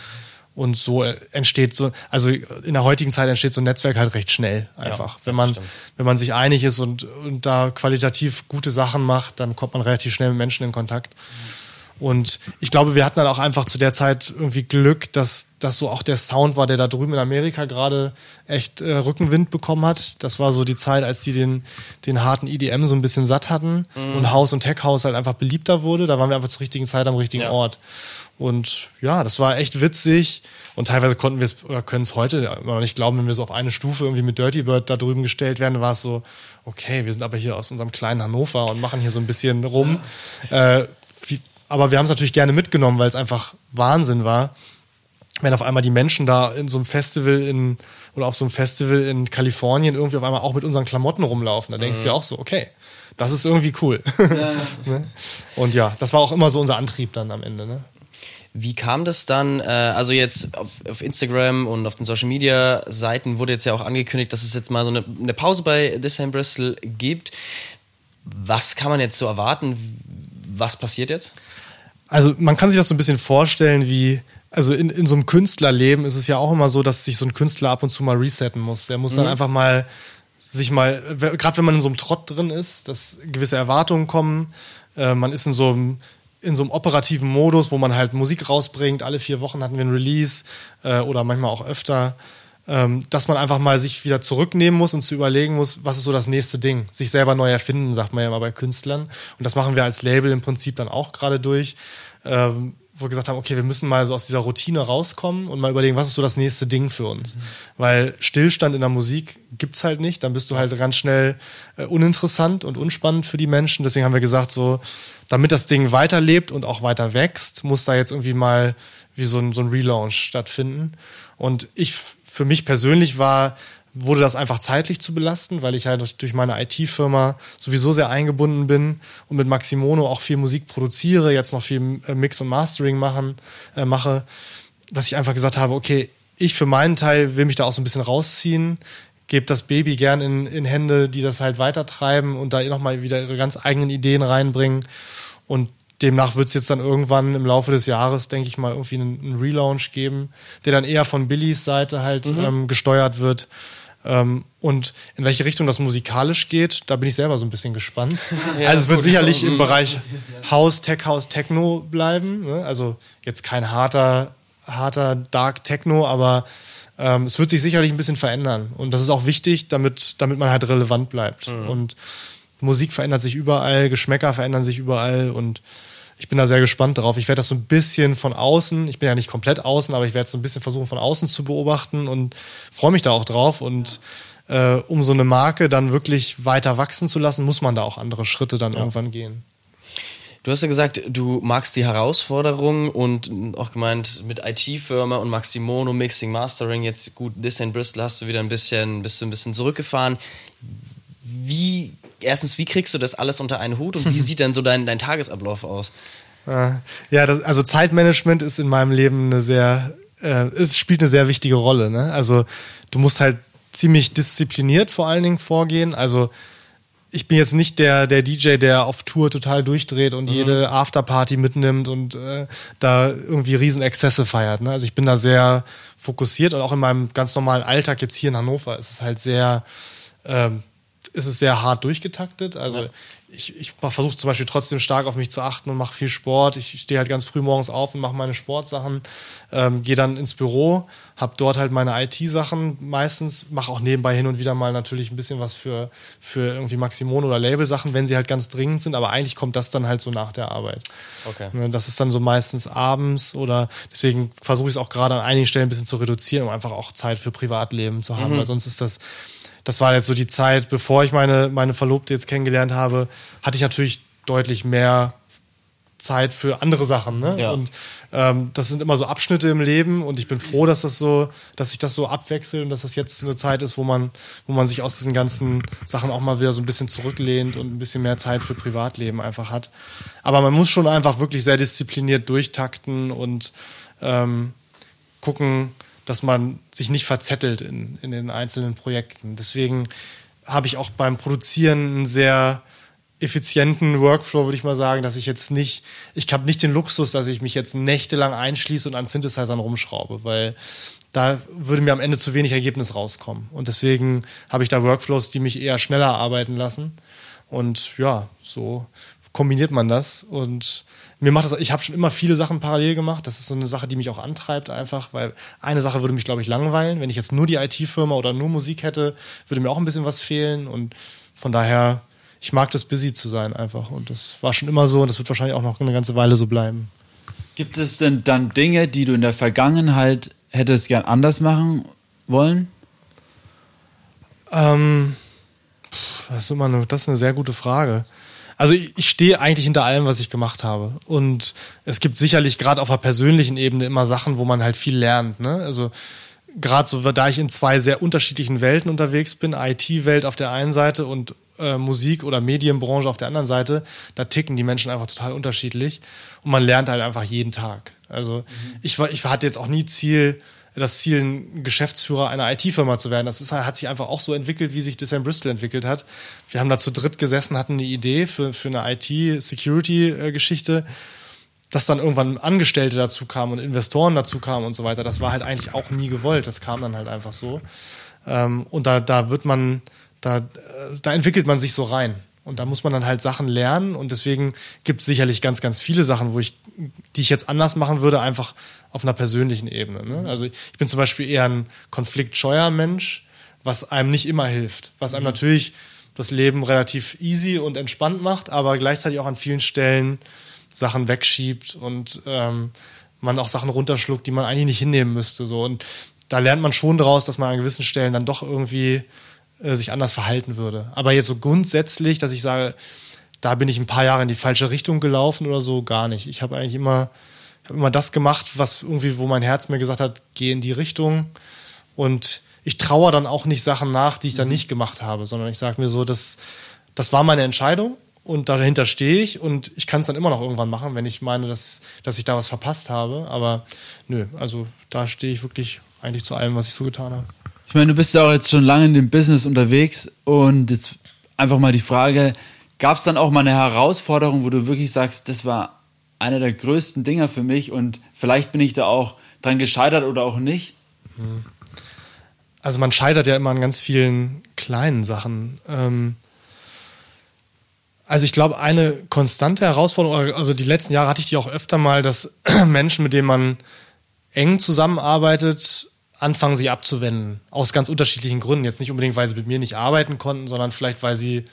S3: Und so entsteht so, also in der heutigen Zeit entsteht so ein Netzwerk halt recht schnell einfach. Ja, wenn man, wenn man sich einig ist und, und da qualitativ gute Sachen macht, dann kommt man relativ schnell mit Menschen in Kontakt. Mhm. Und ich glaube, wir hatten dann auch einfach zu der Zeit irgendwie Glück, dass das so auch der Sound war, der da drüben in Amerika gerade echt äh, Rückenwind bekommen hat. Das war so die Zeit, als die den, den harten EDM so ein bisschen satt hatten mhm. und House und Tech House halt einfach beliebter wurde. Da waren wir einfach zur richtigen Zeit am richtigen ja. Ort. Und ja, das war echt witzig. Und teilweise konnten wir es oder können es heute immer noch nicht glauben, wenn wir so auf eine Stufe irgendwie mit Dirty Bird da drüben gestellt werden, war es so, okay, wir sind aber hier aus unserem kleinen Hannover und machen hier so ein bisschen rum. Ja. Äh, aber wir haben es natürlich gerne mitgenommen, weil es einfach Wahnsinn war, wenn auf einmal die Menschen da in so einem Festival in oder auf so einem Festival in Kalifornien irgendwie auf einmal auch mit unseren Klamotten rumlaufen. Da denkst du mhm. ja auch so, okay, das ist irgendwie cool. Ja. ne? Und ja, das war auch immer so unser Antrieb dann am Ende. Ne?
S2: Wie kam das dann? Äh, also jetzt auf, auf, Instagram und auf den Social Media Seiten wurde jetzt ja auch angekündigt, dass es jetzt mal so eine, eine Pause bei This Time Bristol gibt. Was kann man jetzt so erwarten? Was passiert jetzt?
S3: Also man kann sich das so ein bisschen vorstellen wie also in, in so einem Künstlerleben ist es ja auch immer so, dass sich so ein Künstler ab und zu mal resetten muss. Der muss dann mhm. einfach mal sich mal, gerade wenn man in so einem Trott drin ist, dass gewisse Erwartungen kommen, äh, man ist in so einem in so einem operativen Modus, wo man halt Musik rausbringt. Alle vier Wochen hatten wir ein Release äh, oder manchmal auch öfter. Ähm, dass man einfach mal sich wieder zurücknehmen muss und zu überlegen muss, was ist so das nächste Ding. Sich selber neu erfinden, sagt man ja immer bei Künstlern. Und das machen wir als Label im Prinzip dann auch gerade durch. Ähm, wo wir gesagt haben, okay, wir müssen mal so aus dieser Routine rauskommen und mal überlegen, was ist so das nächste Ding für uns. Mhm. Weil Stillstand in der Musik gibt's halt nicht, dann bist du halt ganz schnell äh, uninteressant und unspannend für die Menschen. Deswegen haben wir gesagt, so, damit das Ding weiterlebt und auch weiter wächst, muss da jetzt irgendwie mal wie so ein, so ein Relaunch stattfinden. Und ich, für mich persönlich war wurde das einfach zeitlich zu belasten, weil ich halt durch meine IT-Firma sowieso sehr eingebunden bin und mit Maximono auch viel Musik produziere, jetzt noch viel äh, Mix und Mastering machen, äh, mache, dass ich einfach gesagt habe, okay, ich für meinen Teil will mich da auch so ein bisschen rausziehen, gebe das Baby gern in, in Hände, die das halt weitertreiben und da nochmal wieder ihre ganz eigenen Ideen reinbringen. Und demnach wird es jetzt dann irgendwann im Laufe des Jahres, denke ich mal, irgendwie einen, einen Relaunch geben, der dann eher von Billys Seite halt mhm. ähm, gesteuert wird. Ähm, und in welche Richtung das musikalisch geht, da bin ich selber so ein bisschen gespannt. Ja, also es wird sicherlich im Bereich House, Tech House, Techno bleiben. Ne? Also jetzt kein harter, harter Dark Techno, aber ähm, es wird sich sicherlich ein bisschen verändern. Und das ist auch wichtig, damit, damit man halt relevant bleibt. Mhm. Und Musik verändert sich überall, Geschmäcker verändern sich überall und ich bin da sehr gespannt drauf. Ich werde das so ein bisschen von außen, ich bin ja nicht komplett außen, aber ich werde es so ein bisschen versuchen von außen zu beobachten und freue mich da auch drauf. Und äh, um so eine Marke dann wirklich weiter wachsen zu lassen, muss man da auch andere Schritte dann ja. irgendwann gehen.
S2: Du hast ja gesagt, du magst die Herausforderung und auch gemeint mit IT-Firma und Maximono, Mixing, Mastering, jetzt gut, This in Bristol hast du wieder ein bisschen, bist du ein bisschen zurückgefahren. Wie erstens, wie kriegst du das alles unter einen Hut und wie sieht dann so dein, dein Tagesablauf aus?
S3: Ja, das, also Zeitmanagement ist in meinem Leben eine sehr, äh, es spielt eine sehr wichtige Rolle. Ne? Also du musst halt ziemlich diszipliniert vor allen Dingen vorgehen. Also ich bin jetzt nicht der, der DJ, der auf Tour total durchdreht und mhm. jede Afterparty mitnimmt und äh, da irgendwie Riesenexzesse feiert. Ne? Also ich bin da sehr fokussiert und auch in meinem ganz normalen Alltag jetzt hier in Hannover ist es halt sehr ähm, ist es sehr hart durchgetaktet. Also ja. ich, ich versuche zum Beispiel trotzdem stark auf mich zu achten und mache viel Sport. Ich stehe halt ganz früh morgens auf und mache meine Sportsachen, ähm, gehe dann ins Büro, habe dort halt meine IT-Sachen meistens, mache auch nebenbei hin und wieder mal natürlich ein bisschen was für, für irgendwie Maximon oder Label-Sachen, wenn sie halt ganz dringend sind, aber eigentlich kommt das dann halt so nach der Arbeit. Okay. Ne, das ist dann so meistens abends oder deswegen versuche ich es auch gerade an einigen Stellen ein bisschen zu reduzieren, um einfach auch Zeit für Privatleben zu haben, mhm. weil sonst ist das das war jetzt so die Zeit, bevor ich meine, meine Verlobte jetzt kennengelernt habe, hatte ich natürlich deutlich mehr Zeit für andere Sachen. Ne? Ja. Und ähm, das sind immer so Abschnitte im Leben und ich bin froh, dass das so, dass sich das so abwechselt und dass das jetzt eine Zeit ist, wo man, wo man sich aus diesen ganzen Sachen auch mal wieder so ein bisschen zurücklehnt und ein bisschen mehr Zeit für Privatleben einfach hat. Aber man muss schon einfach wirklich sehr diszipliniert durchtakten und ähm, gucken, dass man sich nicht verzettelt in, in den einzelnen Projekten. Deswegen habe ich auch beim Produzieren einen sehr effizienten Workflow, würde ich mal sagen, dass ich jetzt nicht, ich habe nicht den Luxus, dass ich mich jetzt nächtelang einschließe und an Synthesizern rumschraube, weil da würde mir am Ende zu wenig Ergebnis rauskommen. Und deswegen habe ich da Workflows, die mich eher schneller arbeiten lassen. Und ja, so kombiniert man das. Und mir macht das, ich habe schon immer viele Sachen parallel gemacht. Das ist so eine Sache, die mich auch antreibt, einfach, weil eine Sache würde mich, glaube ich, langweilen. Wenn ich jetzt nur die IT-Firma oder nur Musik hätte, würde mir auch ein bisschen was fehlen. Und von daher, ich mag das, busy zu sein einfach. Und das war schon immer so und das wird wahrscheinlich auch noch eine ganze Weile so bleiben.
S4: Gibt es denn dann Dinge, die du in der Vergangenheit hättest gern anders machen wollen?
S3: Ähm, das ist immer eine, das ist eine sehr gute Frage also ich, stehe eigentlich hinter allem, was ich gemacht habe. Und es gibt sicherlich gerade auf einer persönlichen Ebene immer Sachen, wo man halt viel lernt. Ne? Also gerade so, da ich in zwei sehr unterschiedlichen Welten unterwegs bin, IT-Welt auf der einen Seite und äh, Musik- oder Medienbranche auf der anderen Seite, da ticken die Menschen einfach total unterschiedlich und man lernt halt einfach jeden Tag. Also mhm. ich, war, ich hatte jetzt auch nie Ziel, das Ziel, ein Geschäftsführer einer IT-Firma zu werden. Das ist, hat sich einfach auch so entwickelt, wie sich Design Bristol entwickelt hat. Wir haben da zu dritt gesessen, hatten eine Idee für, für eine IT-Security-Geschichte, dass dann irgendwann Angestellte dazu kamen und Investoren dazu kamen und so weiter. Das war halt eigentlich auch nie gewollt. Das kam dann halt einfach so. Ähm, und da, da wird man, da, da entwickelt man sich so rein. Und da muss man dann halt Sachen lernen und deswegen gibt es sicherlich ganz, ganz viele Sachen, wo ich, die ich jetzt anders machen würde, einfach auf einer persönlichen Ebene. Ne? Also ich bin zum Beispiel eher ein konfliktscheuer Mensch, was einem nicht immer hilft, was einem mhm. natürlich das Leben relativ easy und entspannt macht, aber gleichzeitig auch an vielen Stellen Sachen wegschiebt und ähm, man auch Sachen runterschluckt, die man eigentlich nicht hinnehmen müsste. So. Und da lernt man schon daraus, dass man an gewissen Stellen dann doch irgendwie äh, sich anders verhalten würde. Aber jetzt so grundsätzlich, dass ich sage, da bin ich ein paar Jahre in die falsche Richtung gelaufen oder so, gar nicht. Ich habe eigentlich immer, habe immer das gemacht, was irgendwie, wo mein Herz mir gesagt hat, geh in die Richtung. Und ich traue dann auch nicht Sachen nach, die ich dann mhm. nicht gemacht habe, sondern ich sage mir so, das, das war meine Entscheidung und dahinter stehe ich und ich kann es dann immer noch irgendwann machen, wenn ich meine, dass, dass ich da was verpasst habe. Aber nö, also da stehe ich wirklich eigentlich zu allem, was ich so getan habe.
S4: Ich meine, du bist ja auch jetzt schon lange in dem Business unterwegs und jetzt einfach mal die Frage, gab es dann auch mal eine Herausforderung, wo du wirklich sagst, das war einer der größten Dinger für mich und vielleicht bin ich da auch dran gescheitert oder auch nicht?
S3: Also man scheitert ja immer an ganz vielen kleinen Sachen. Ähm also ich glaube, eine konstante Herausforderung, also die letzten Jahre hatte ich die auch öfter mal, dass Menschen, mit denen man eng zusammenarbeitet, anfangen, sie abzuwenden. Aus ganz unterschiedlichen Gründen. Jetzt nicht unbedingt, weil sie mit mir nicht arbeiten konnten, sondern vielleicht, weil sie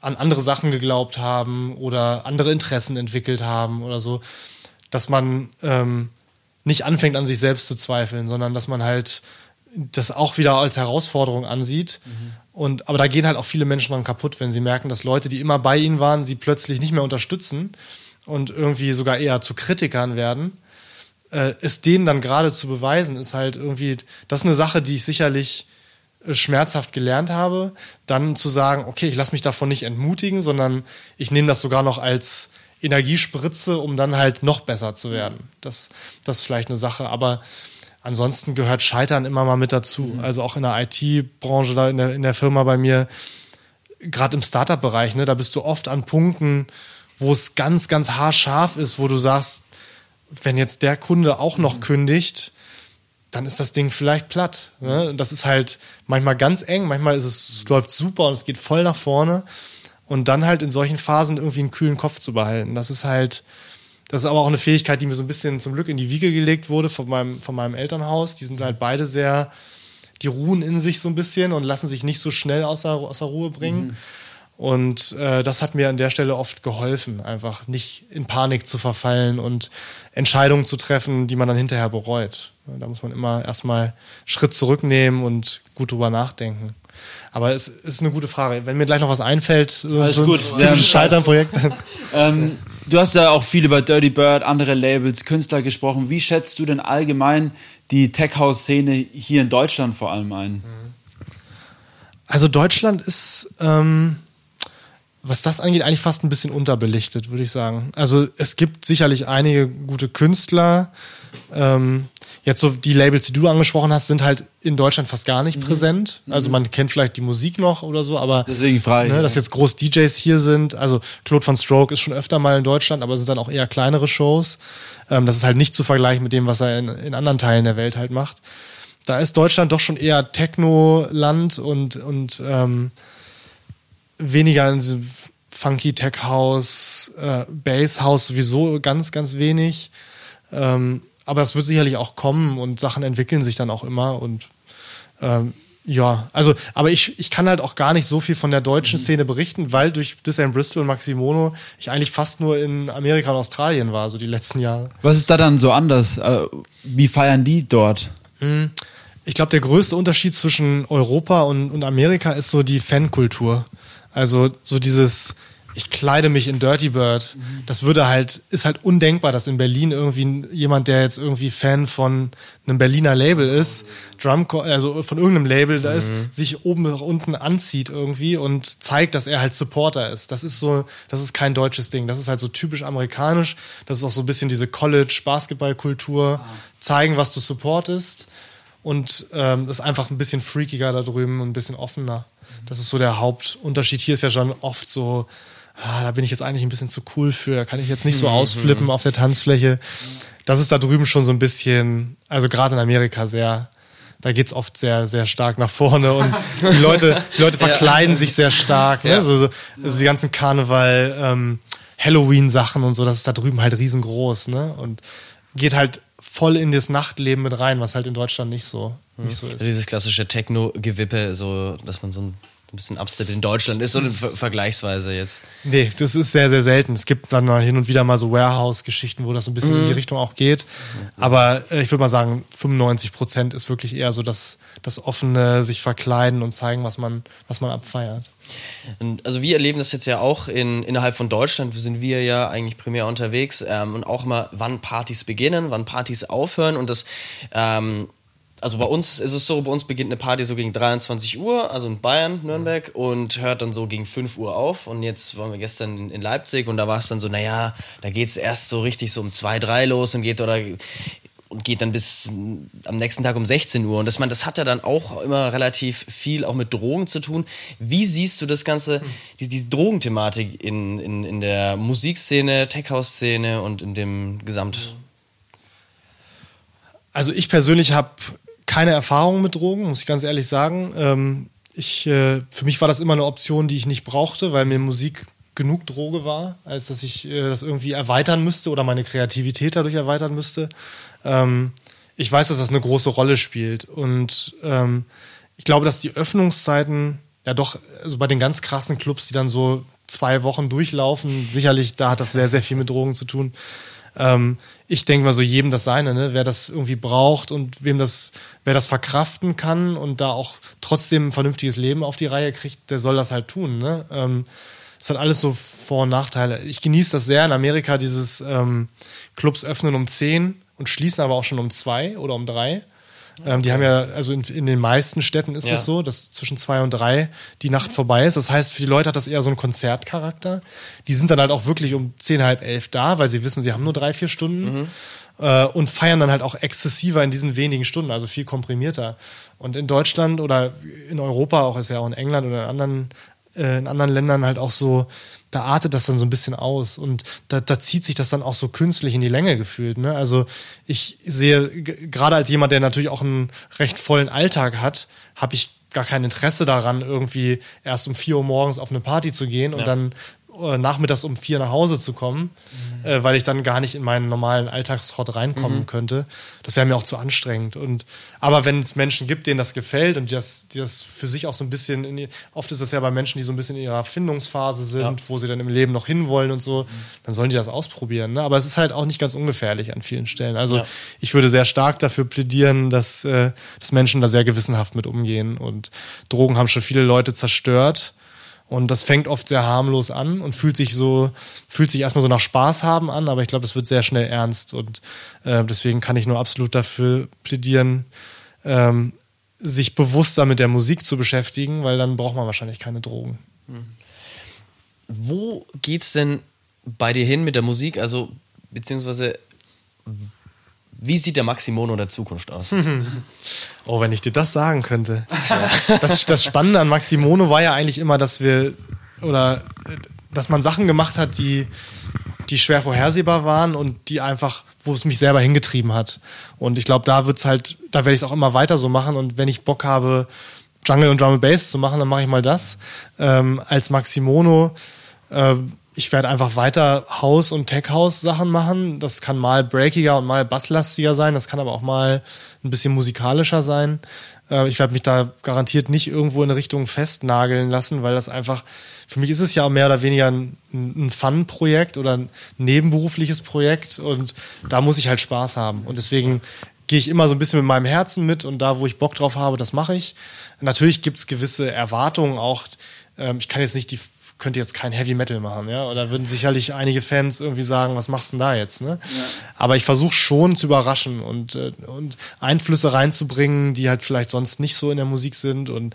S3: an andere Sachen geglaubt haben oder andere Interessen entwickelt haben oder so. Dass man ähm, nicht anfängt, an sich selbst zu zweifeln, sondern dass man halt das auch wieder als Herausforderung ansieht. Mhm. Und, aber da gehen halt auch viele Menschen dran kaputt, wenn sie merken, dass Leute, die immer bei ihnen waren, sie plötzlich nicht mehr unterstützen und irgendwie sogar eher zu Kritikern werden äh, es denen dann gerade zu beweisen, ist halt irgendwie, das ist eine Sache, die ich sicherlich äh, schmerzhaft gelernt habe, dann zu sagen, okay, ich lasse mich davon nicht entmutigen, sondern ich nehme das sogar noch als Energiespritze, um dann halt noch besser zu werden. Das, das ist vielleicht eine Sache, aber ansonsten gehört Scheitern immer mal mit dazu. Mhm. Also auch in der IT-Branche, da in der, in der Firma bei mir, gerade im Startup-Bereich, ne, da bist du oft an Punkten, wo es ganz, ganz haarscharf ist, wo du sagst, wenn jetzt der Kunde auch noch mhm. kündigt, dann ist das Ding vielleicht platt. Ne? Das ist halt manchmal ganz eng, manchmal ist es, es läuft super und es geht voll nach vorne. Und dann halt in solchen Phasen irgendwie einen kühlen Kopf zu behalten. Das ist halt, das ist aber auch eine Fähigkeit, die mir so ein bisschen zum Glück in die Wiege gelegt wurde von meinem, von meinem Elternhaus. Die sind halt beide sehr, die ruhen in sich so ein bisschen und lassen sich nicht so schnell außer, außer Ruhe bringen. Mhm. Und äh, das hat mir an der Stelle oft geholfen, einfach nicht in Panik zu verfallen und Entscheidungen zu treffen, die man dann hinterher bereut. Da muss man immer erstmal Schritt zurücknehmen und gut drüber nachdenken. Aber es ist eine gute Frage. Wenn mir gleich noch was einfällt, so,
S4: Alles so ein
S3: gut. typisches Scheitern-Projekt.
S4: ähm, du hast ja auch viel über Dirty Bird, andere Labels, Künstler gesprochen. Wie schätzt du denn allgemein die Tech-House-Szene hier in Deutschland vor allem ein?
S3: Also Deutschland ist... Ähm was das angeht, eigentlich fast ein bisschen unterbelichtet, würde ich sagen. Also es gibt sicherlich einige gute Künstler. Ähm, jetzt so die Labels, die du angesprochen hast, sind halt in Deutschland fast gar nicht mhm. präsent. Also mhm. man kennt vielleicht die Musik noch oder so, aber
S4: deswegen frei,
S3: ne, dass jetzt groß DJs hier sind. Also Claude von Stroke ist schon öfter mal in Deutschland, aber es sind dann auch eher kleinere Shows. Ähm, das ist halt nicht zu vergleichen mit dem, was er in, in anderen Teilen der Welt halt macht. Da ist Deutschland doch schon eher Techno-Land und und ähm, weniger in diesem funky Tech House, äh, Bass House sowieso ganz, ganz wenig. Ähm, aber das wird sicherlich auch kommen und Sachen entwickeln sich dann auch immer und ähm, ja, also, aber ich, ich kann halt auch gar nicht so viel von der deutschen mhm. Szene berichten, weil durch Disney Bristol und Maximono ich eigentlich fast nur in Amerika und Australien war, so die letzten Jahre.
S4: Was ist da dann so anders? Äh, wie feiern die dort?
S3: Mhm. Ich glaube, der größte Unterschied zwischen Europa und, und Amerika ist so die Fankultur. Also so dieses, ich kleide mich in Dirty Bird. Das würde halt, ist halt undenkbar, dass in Berlin irgendwie jemand, der jetzt irgendwie Fan von einem Berliner Label ist, Drum, also von irgendeinem Label da ist, sich oben nach unten anzieht irgendwie und zeigt, dass er halt Supporter ist. Das ist so, das ist kein deutsches Ding. Das ist halt so typisch amerikanisch. Das ist auch so ein bisschen diese College-Basketballkultur. Zeigen, was du supportest. Und ähm, das ist einfach ein bisschen freakiger da drüben und ein bisschen offener. Das ist so der Hauptunterschied. Hier ist ja schon oft so, ah, da bin ich jetzt eigentlich ein bisschen zu cool für, da kann ich jetzt nicht so ausflippen auf der Tanzfläche. Das ist da drüben schon so ein bisschen, also gerade in Amerika sehr, da geht's oft sehr, sehr stark nach vorne und die Leute, die Leute verkleiden sich sehr stark. Ne?
S2: Ja.
S3: So, so, also die ganzen Karneval, ähm, Halloween-Sachen und so, das ist da drüben halt riesengroß, ne? Und geht halt voll in das Nachtleben mit rein, was halt in Deutschland nicht so, nicht so ist.
S2: Also dieses klassische Techno-Gewippe, so, dass man so ein bisschen Upstate in Deutschland ist und ver vergleichsweise jetzt.
S3: Nee, das ist sehr, sehr selten. Es gibt dann mal hin und wieder mal so Warehouse-Geschichten, wo das so ein bisschen
S2: Mhm.
S3: in die Richtung auch geht. Aber äh, ich würde mal sagen, 95 Prozent ist wirklich eher so das, das offene, sich verkleiden und zeigen, was man, was man abfeiert.
S2: Und also wir erleben das jetzt ja auch in, innerhalb von Deutschland, sind wir ja eigentlich primär unterwegs ähm, und auch immer, wann Partys beginnen, wann Partys aufhören. Und das, ähm, also bei uns ist es so, bei uns beginnt eine Party so gegen 23 Uhr, also in Bayern, Nürnberg und hört dann so gegen 5 Uhr auf. Und jetzt waren wir gestern in, in Leipzig und da war es dann so, naja, da geht es erst so richtig so um 2, 3 los und geht oder und geht dann bis am nächsten Tag um 16 Uhr. Und das, man, das hat ja dann auch immer relativ viel auch mit Drogen zu tun. Wie siehst du das Ganze, die, die Drogenthematik in, in, in der Musikszene, Tech-House-Szene und in dem Gesamt?
S3: Also ich persönlich habe keine Erfahrung mit Drogen, muss ich ganz ehrlich sagen. Ähm, ich, äh, für mich war das immer eine Option, die ich nicht brauchte, weil mir Musik genug Droge war, als dass ich äh, das irgendwie erweitern müsste oder meine Kreativität dadurch erweitern müsste. Ähm, ich weiß, dass das eine große Rolle spielt und ähm, ich glaube, dass die Öffnungszeiten ja doch, also bei den ganz krassen Clubs, die dann so zwei Wochen durchlaufen, sicherlich, da hat das sehr, sehr viel mit Drogen zu tun. Ähm, ich denke mal so jedem das seine, ne? wer das irgendwie braucht und wem das, wer das verkraften kann und da auch trotzdem ein vernünftiges Leben auf die Reihe kriegt, der soll das halt tun. Ne? Ähm, es hat alles so Vor- und Nachteile. Ich genieße das sehr in Amerika, dieses ähm, Clubs öffnen um 10 und schließen aber auch schon um 2 oder um 3. Ähm, die haben ja, also in, in den meisten Städten ist
S2: Ja.
S3: das so, dass zwischen zwei und drei die Nacht vorbei ist. Das heißt, für die Leute hat das eher so einen Konzertcharakter. Die sind dann halt auch wirklich um zehn, halb elf da, weil sie wissen, sie haben nur drei, vier Stunden äh, und feiern dann halt auch exzessiver in diesen wenigen Stunden, also viel komprimierter. Und in Deutschland oder in Europa, auch ist ja auch in England oder in anderen äh, in anderen Ländern halt auch so, da artet das dann so ein bisschen aus und da, da zieht sich das dann auch so künstlich in die Länge gefühlt. Ne? Also ich sehe, gerade als jemand, der natürlich auch einen recht vollen Alltag hat, habe ich gar kein Interesse daran, irgendwie erst um 4 Uhr morgens auf eine Party zu gehen und
S2: Ja.
S3: dann nachmittags um vier nach Hause zu kommen, äh, weil ich dann gar nicht in meinen normalen Alltagstrott reinkommen könnte. Das wäre mir auch zu anstrengend. Und aber wenn es Menschen gibt, denen das gefällt und die das, die das für sich auch so ein bisschen, in, oft ist es ja bei Menschen, die so ein bisschen in ihrer Findungsphase sind,
S2: Ja.
S3: wo sie dann im Leben noch hinwollen und so, dann sollen die das ausprobieren. Ne? Aber es ist halt auch nicht ganz ungefährlich an vielen Stellen. Also
S2: Ja.
S3: ich würde sehr stark dafür plädieren, dass, äh, dass Menschen da sehr gewissenhaft mit umgehen. Und Drogen haben schon viele Leute zerstört. Und das fängt oft sehr harmlos an und fühlt sich so, fühlt sich erstmal so nach Spaß haben an, aber ich glaube, das wird sehr schnell ernst. Und äh, deswegen kann ich nur absolut dafür plädieren, ähm, sich bewusster mit der Musik zu beschäftigen, weil dann braucht man wahrscheinlich keine Drogen.
S2: Wo geht's denn bei dir hin mit der Musik? Also, beziehungsweise, wie sieht der Maximono der Zukunft aus?
S3: Oh, wenn ich dir das sagen könnte. Das, das Spannende an Maximono war ja eigentlich immer, dass wir oder dass man Sachen gemacht hat, die, die schwer vorhersehbar waren und die einfach, wo es mich selber hingetrieben hat. Und ich glaube, da wird's halt, da werde ich es auch immer weiter so machen. Und wenn ich Bock habe, Jungle und Drum and Bass zu machen, dann mache ich mal das. Ähm, als Maximono ähm, ich werde einfach weiter House- und Tech-House-Sachen machen. Das kann mal breakiger und mal basslastiger sein. Das kann aber auch mal ein bisschen musikalischer sein. Äh, ich werde mich da garantiert nicht irgendwo in eine Richtung festnageln lassen, weil das einfach, für mich ist es ja mehr oder weniger ein, ein Fun-Projekt oder ein nebenberufliches Projekt und da muss ich halt Spaß haben. Und deswegen gehe ich immer so ein bisschen mit meinem Herzen mit und da, wo ich Bock drauf habe, das mache ich. Natürlich gibt es gewisse Erwartungen auch. Ähm, ich kann jetzt nicht die könnte jetzt kein Heavy Metal machen, ja. Oder würden sicherlich einige Fans irgendwie sagen, was machst du denn da jetzt, ne? Ja. Aber ich versuche schon zu überraschen und, äh, und Einflüsse reinzubringen, die halt vielleicht sonst nicht so in der Musik sind. Und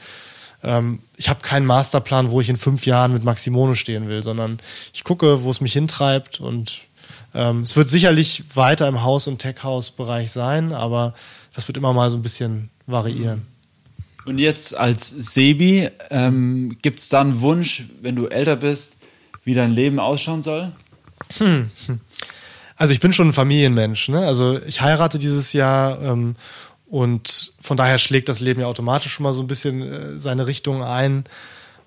S3: ähm, ich habe keinen Masterplan, wo ich in fünf Jahren mit Maximono stehen will, sondern ich gucke, wo es mich hintreibt und ähm, es wird sicherlich weiter im Haus- und Tech-House-Bereich sein, aber das wird immer mal so ein bisschen variieren.
S4: Und jetzt als Sebi, ähm, gibt es da einen Wunsch, wenn du älter bist, wie dein Leben ausschauen soll? Hm.
S3: Also ich bin schon ein Familienmensch. Ne? Also ich heirate dieses Jahr ähm, und von daher schlägt das Leben ja automatisch schon mal so ein bisschen äh, seine Richtung ein.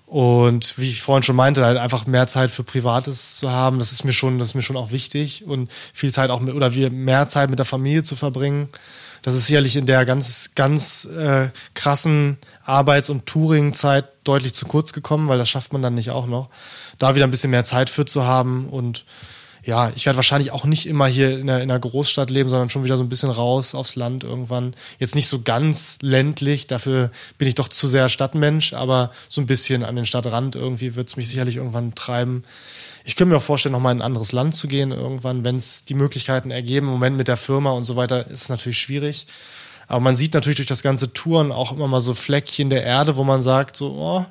S3: Und wie ich vorhin schon meinte, halt einfach mehr Zeit für Privates zu haben, das ist mir schon, das ist mir schon auch wichtig und viel Zeit auch mit, oder mehr Zeit mit der Familie zu verbringen. Das ist sicherlich in der ganz, ganz äh, krassen Arbeits- und Touring-Zeit deutlich zu kurz gekommen, weil das schafft man dann nicht auch noch. Da wieder ein bisschen mehr Zeit für zu haben und ja, ich werde wahrscheinlich auch nicht immer hier in einer, in einer Großstadt leben, sondern schon wieder so ein bisschen raus aufs Land irgendwann. Jetzt nicht so ganz ländlich, dafür bin ich doch zu sehr Stadtmensch, aber so ein bisschen an den Stadtrand irgendwie wird es mich sicherlich irgendwann treiben. Ich könnte mir auch vorstellen, nochmal in ein anderes Land zu gehen irgendwann, wenn es die Möglichkeiten ergeben. Im Moment mit der Firma und so weiter ist es natürlich schwierig. Aber man sieht natürlich durch das ganze Touren auch immer mal so Fleckchen der Erde, wo man sagt, so, oh,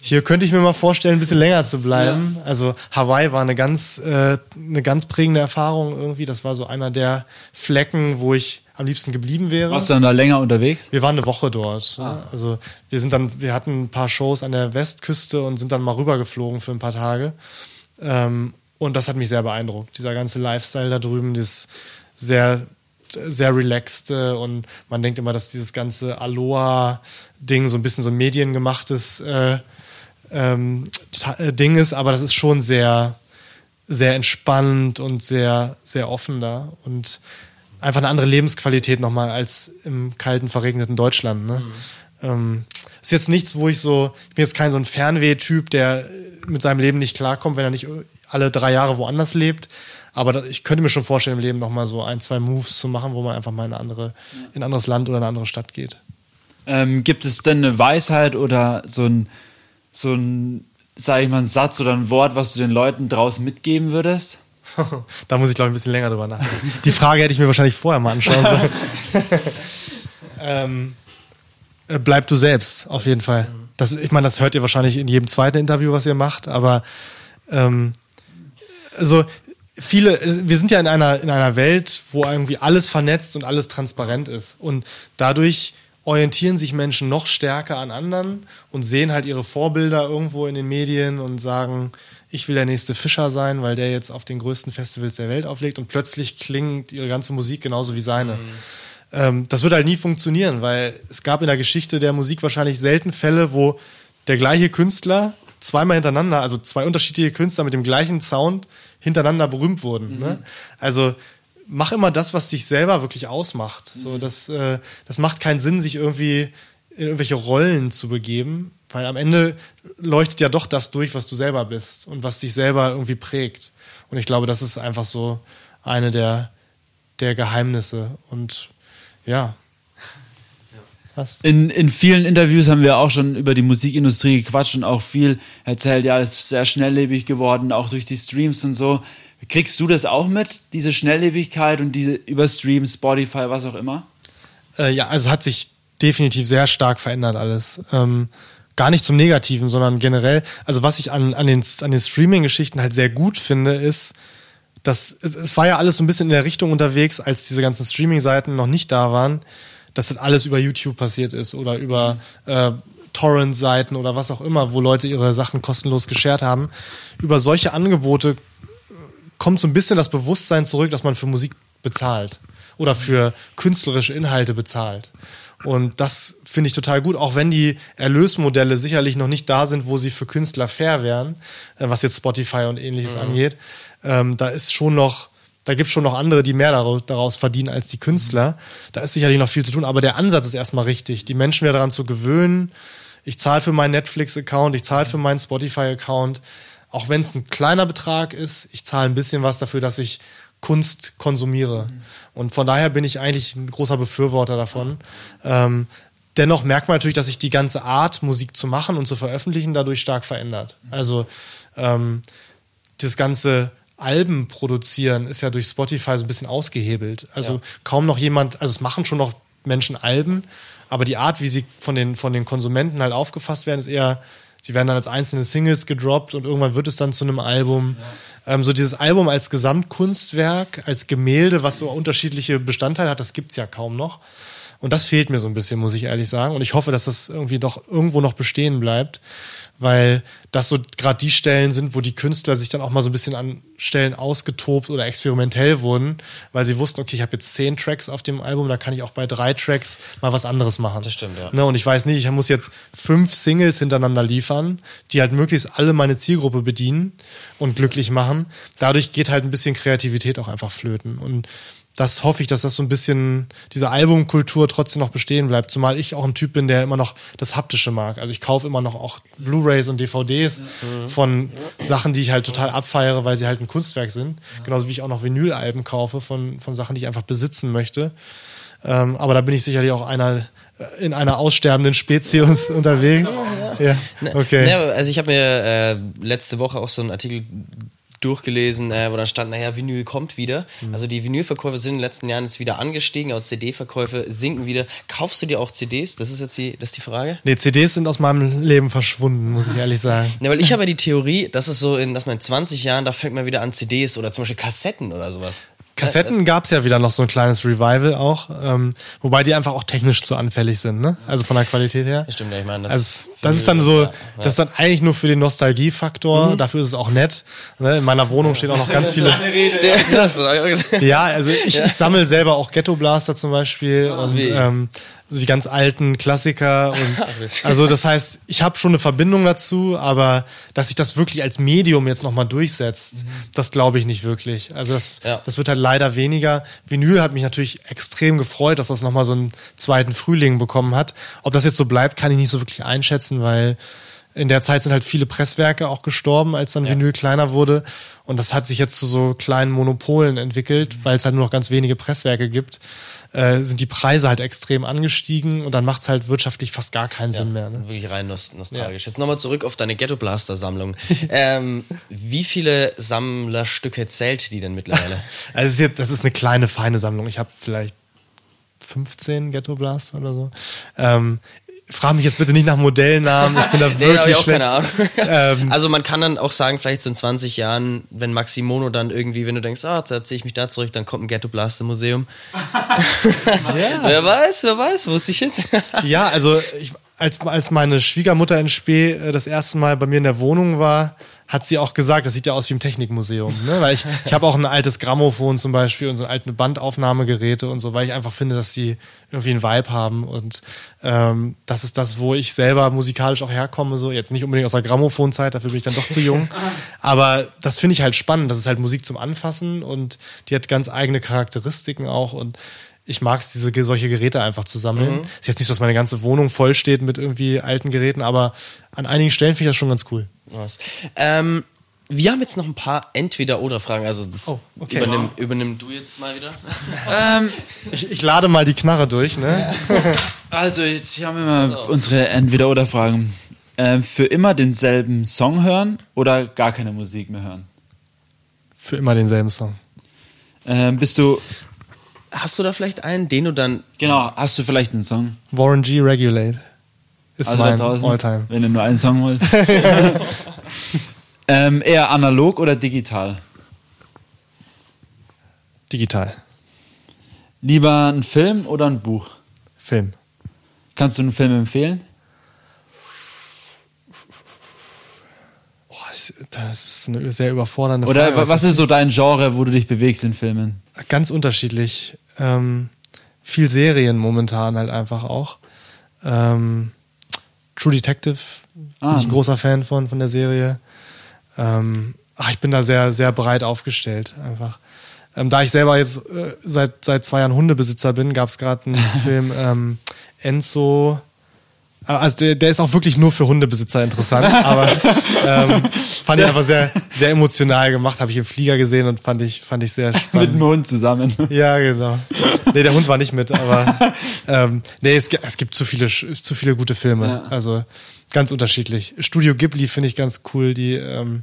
S3: hier könnte ich mir mal vorstellen, ein bisschen länger zu bleiben. Ja. Also Hawaii war eine ganz, äh, eine ganz prägende Erfahrung irgendwie. Das war so einer der Flecken, wo ich am liebsten geblieben wäre.
S4: Warst du dann da länger unterwegs?
S3: Wir waren eine Woche dort. Ah. Also wir sind dann, wir hatten ein paar Shows an der Westküste und sind dann mal rübergeflogen für ein paar Tage. Ähm, und das hat mich sehr beeindruckt. Dieser ganze Lifestyle da drüben, das sehr sehr relaxed und man denkt immer, dass dieses ganze Aloha-Ding so ein bisschen so ein mediengemachtes äh, ähm, äh, Ding ist, aber das ist schon sehr, sehr entspannt und sehr, sehr offen da und einfach eine andere Lebensqualität nochmal als im kalten, verregneten Deutschland. Ne? Mhm. Ähm, ist jetzt nichts, wo ich so, ich bin jetzt kein so ein Fernweh-Typ, der mit seinem Leben nicht klarkommt, wenn er nicht alle drei Jahre woanders lebt. Aber ich könnte mir schon vorstellen, im Leben nochmal so ein, zwei Moves zu machen, wo man einfach mal in, eine andere, in ein anderes Land oder eine andere Stadt geht.
S4: Ähm, gibt es denn eine Weisheit oder so ein, so ein, sag ich mal, ein Satz oder ein Wort, was du den Leuten draußen mitgeben würdest?
S3: da muss ich, glaube ich, ein bisschen länger drüber nachdenken. Die Frage hätte ich mir wahrscheinlich vorher mal anschauen sollen. ähm, äh, bleib du selbst, auf jeden Fall. Das, ich meine, das hört ihr wahrscheinlich in jedem zweiten Interview, was ihr macht, aber ähm, also viele, wir sind ja in einer, in einer Welt, wo irgendwie alles vernetzt und alles transparent ist. Und dadurch orientieren sich Menschen noch stärker an anderen und sehen halt ihre Vorbilder irgendwo in den Medien und sagen, ich will der nächste Fischer sein, weil der jetzt auf den größten Festivals der Welt auflegt und plötzlich klingt ihre ganze Musik genauso wie seine. Mhm. Ähm, das wird halt nie funktionieren, weil es gab in der Geschichte der Musik wahrscheinlich selten Fälle, wo der gleiche Künstler zweimal hintereinander, also zwei unterschiedliche Künstler mit dem gleichen Sound hintereinander berühmt wurden. Mhm. Ne? Also mach immer das, was dich selber wirklich ausmacht. So, mhm. das, äh, das macht keinen Sinn, sich irgendwie in irgendwelche Rollen zu begeben, weil am Ende leuchtet ja doch das durch, was du selber bist und was dich selber irgendwie prägt. Und ich glaube, das ist einfach so eine der, der Geheimnisse. Und ja.
S4: Was? In, in vielen Interviews haben wir auch schon über die Musikindustrie gequatscht und auch viel erzählt, ja, es ist sehr schnelllebig geworden, auch durch die Streams und so. Kriegst du das auch mit, diese Schnelllebigkeit und diese über Streams, Spotify, was auch immer?
S3: Äh, ja, also hat sich definitiv sehr stark verändert alles. Ähm, gar nicht zum Negativen, sondern generell, also was ich an, an den, an den Streaming-Geschichten halt sehr gut finde, ist, dass es, es war ja alles so ein bisschen in der Richtung unterwegs, als diese ganzen Streaming-Seiten noch nicht da waren, dass das alles über YouTube passiert ist oder über äh, Torrent-Seiten oder was auch immer, wo Leute ihre Sachen kostenlos geshared haben. Über solche Angebote kommt so ein bisschen das Bewusstsein zurück, dass man für Musik bezahlt oder für künstlerische Inhalte bezahlt. Und das finde ich total gut, auch wenn die Erlösmodelle sicherlich noch nicht da sind, wo sie für Künstler fair wären, äh, was jetzt Spotify und ähnliches mhm. angeht. Ähm, da ist schon noch, da gibt es schon noch andere, die mehr daraus verdienen als die Künstler. Da ist sicherlich noch viel zu tun, aber der Ansatz ist erstmal richtig, die Menschen wieder daran zu gewöhnen. Ich zahle für meinen Netflix-Account, ich zahle für meinen Spotify-Account auch wenn es ein kleiner Betrag ist, ich zahle ein bisschen was dafür, dass ich Kunst konsumiere. Mhm. Und von daher bin ich eigentlich ein großer Befürworter davon. Ähm, dennoch merkt man natürlich, dass sich die ganze Art, Musik zu machen und zu veröffentlichen, dadurch stark verändert. Also ähm, das ganze Alben produzieren ist ja durch Spotify so ein bisschen ausgehebelt. Also ja. kaum noch jemand, also es machen schon noch Menschen Alben, aber die Art, wie sie von den, von den Konsumenten halt aufgefasst werden, ist eher, sie werden dann als einzelne Singles gedroppt und irgendwann wird es dann zu einem Album. Ja. Ähm, so dieses Album als Gesamtkunstwerk, als Gemälde, was so unterschiedliche Bestandteile hat, das gibt es ja kaum noch. Und das fehlt mir so ein bisschen, muss ich ehrlich sagen. Und ich hoffe, dass das irgendwie doch irgendwo noch bestehen bleibt weil das so gerade die Stellen sind, wo die Künstler sich dann auch mal so ein bisschen an Stellen ausgetobt oder experimentell wurden, weil sie wussten, okay, ich habe jetzt zehn Tracks auf dem Album, da kann ich auch bei drei Tracks mal was anderes machen.
S2: Das stimmt, ja.
S3: Ne, und ich weiß nicht, ich muss jetzt fünf Singles hintereinander liefern, die halt möglichst alle meine Zielgruppe bedienen und glücklich machen. Dadurch geht halt ein bisschen Kreativität auch einfach flöten. Und das hoffe ich, dass das so ein bisschen, diese Albumkultur trotzdem noch bestehen bleibt. Zumal ich auch ein Typ bin, der immer noch das Haptische mag. Also ich kaufe immer noch auch Blu-Rays und DVDs mhm. von Sachen, die ich halt total abfeiere, weil sie halt ein Kunstwerk sind. Genauso wie ich auch noch Vinylalben kaufe von, von Sachen, die ich einfach besitzen möchte. Ähm, aber da bin ich sicherlich auch einer, äh, in einer aussterbenden Spezies unterwegs. Ja,
S2: ja. Ne, okay. Ne, also ich habe mir äh, letzte Woche auch so einen Artikel durchgelesen, äh, wo dann stand, naja, Vinyl kommt wieder. Mhm. Also die Vinylverkäufe sind in den letzten Jahren jetzt wieder angestiegen, aber CD-Verkäufe sinken wieder. Kaufst du dir auch CDs? Das ist jetzt die, das die Frage.
S3: Nee, CDs sind aus meinem Leben verschwunden, muss ich ehrlich sagen.
S2: Ja, weil ich habe ja die Theorie, dass es so in, dass man in 20 Jahren, da fängt man wieder an CDs oder zum Beispiel Kassetten oder sowas.
S3: Kassetten gab es ja wieder noch so ein kleines Revival auch, ähm, wobei die einfach auch technisch zu anfällig sind, ne? Also von der Qualität her.
S2: Stimmt, ja, ich meine,
S3: das, also, das ist dann so, ja, das ist dann eigentlich nur für den Nostalgiefaktor. Mhm. Dafür ist es auch nett. Ne? In meiner Wohnung stehen auch noch ganz viele. ja, also ich, ich sammle selber auch Ghetto Blaster zum Beispiel oh, und ähm, so die ganz alten Klassiker. Und also das heißt, ich habe schon eine Verbindung dazu, aber dass sich das wirklich als Medium jetzt nochmal durchsetzt, mhm. das glaube ich nicht wirklich. Also das, ja. das wird halt leider weniger. Vinyl hat mich natürlich extrem gefreut, dass das nochmal so einen zweiten Frühling bekommen hat. Ob das jetzt so bleibt, kann ich nicht so wirklich einschätzen, weil in der Zeit sind halt viele Presswerke auch gestorben, als dann ja. Vinyl kleiner wurde. Und das hat sich jetzt zu so kleinen Monopolen entwickelt, weil es halt nur noch ganz wenige Presswerke gibt äh, sind die Preise halt extrem angestiegen und dann macht es halt wirtschaftlich fast gar keinen ja, Sinn mehr. Ne?
S2: Wirklich rein nostalgisch. Ja. Jetzt nochmal zurück auf deine Ghetto Blaster Sammlung. ähm, wie viele Sammlerstücke zählt die denn mittlerweile?
S3: also das ist eine kleine, feine Sammlung. Ich habe vielleicht 15 Ghetto Blaster oder so. Ähm, frage mich jetzt bitte nicht nach Modellnamen. Ich bin da wirklich nee, ich auch keine Ahnung.
S2: Ähm, also man kann dann auch sagen, vielleicht so in 20 Jahren, wenn Maximono dann irgendwie, wenn du denkst, ah, da ziehe ich mich da zurück, dann kommt ein Ghetto Blaster Museum. ja. Wer weiß, wer weiß, wo ist ich jetzt?
S3: ja, also ich, als, als meine Schwiegermutter in Spee äh, das erste Mal bei mir in der Wohnung war, hat sie auch gesagt, das sieht ja aus wie im Technikmuseum. Ne? Weil ich, ich habe auch ein altes Grammophon zum Beispiel und so alte Bandaufnahmegeräte und so, weil ich einfach finde, dass die irgendwie einen Vibe haben. Und ähm, das ist das, wo ich selber musikalisch auch herkomme. So jetzt nicht unbedingt aus der Grammophonzeit, dafür bin ich dann doch zu jung. Aber das finde ich halt spannend. Das ist halt Musik zum Anfassen und die hat ganz eigene Charakteristiken auch. Und ich mag es, diese solche Geräte einfach zu sammeln. Mhm. Ist jetzt nicht so, dass meine ganze Wohnung voll steht mit irgendwie alten Geräten, aber an einigen Stellen finde ich das schon ganz cool.
S2: Ähm, wir haben jetzt noch ein paar Entweder-Oder-Fragen. Also das oh, okay. übernimm, übernimm, du jetzt mal wieder.
S3: ähm, ich, ich, lade mal die Knarre durch. Ne?
S4: also, ich habe immer also. unsere Entweder-Oder-Fragen. Ähm, für immer denselben Song hören oder gar keine Musik mehr hören?
S3: Für immer denselben Song.
S4: Ähm, bist du
S2: Hast du da vielleicht einen, den du dann.
S4: Genau, hast du vielleicht einen Song?
S3: Warren G. Regulate. Ist also mein Alltime.
S4: Wenn du nur einen Song wollt. ähm, eher analog oder digital?
S3: Digital.
S4: Lieber ein Film oder ein Buch?
S3: Film.
S4: Kannst du einen Film empfehlen?
S3: das ist eine sehr überfordernde
S4: Frage. Oder was ist so dein Genre, wo du dich bewegst in Filmen?
S3: Ganz unterschiedlich. Ähm, viel Serien momentan halt einfach auch. Ähm, True Detective ah. bin ich ein großer Fan von, von der Serie. Ähm, ach, ich bin da sehr, sehr breit aufgestellt einfach. Ähm, da ich selber jetzt äh, seit, seit zwei Jahren Hundebesitzer bin, gab es gerade einen Film ähm, Enzo Also der, der ist auch wirklich nur für Hundebesitzer interessant, aber ähm, fand ich einfach sehr, sehr emotional gemacht. Habe ich im Flieger gesehen und fand ich, fand ich sehr
S4: Mit
S3: spannend.
S4: dem Hund zusammen.
S3: Ja, genau. Nee, der Hund war nicht mit, aber ähm, nee, es, gibt- es gibt zu viele, zu viele gute Filme.
S4: Ja.
S3: Also ganz unterschiedlich. Studio Ghibli finde ich ganz cool, die, ähm,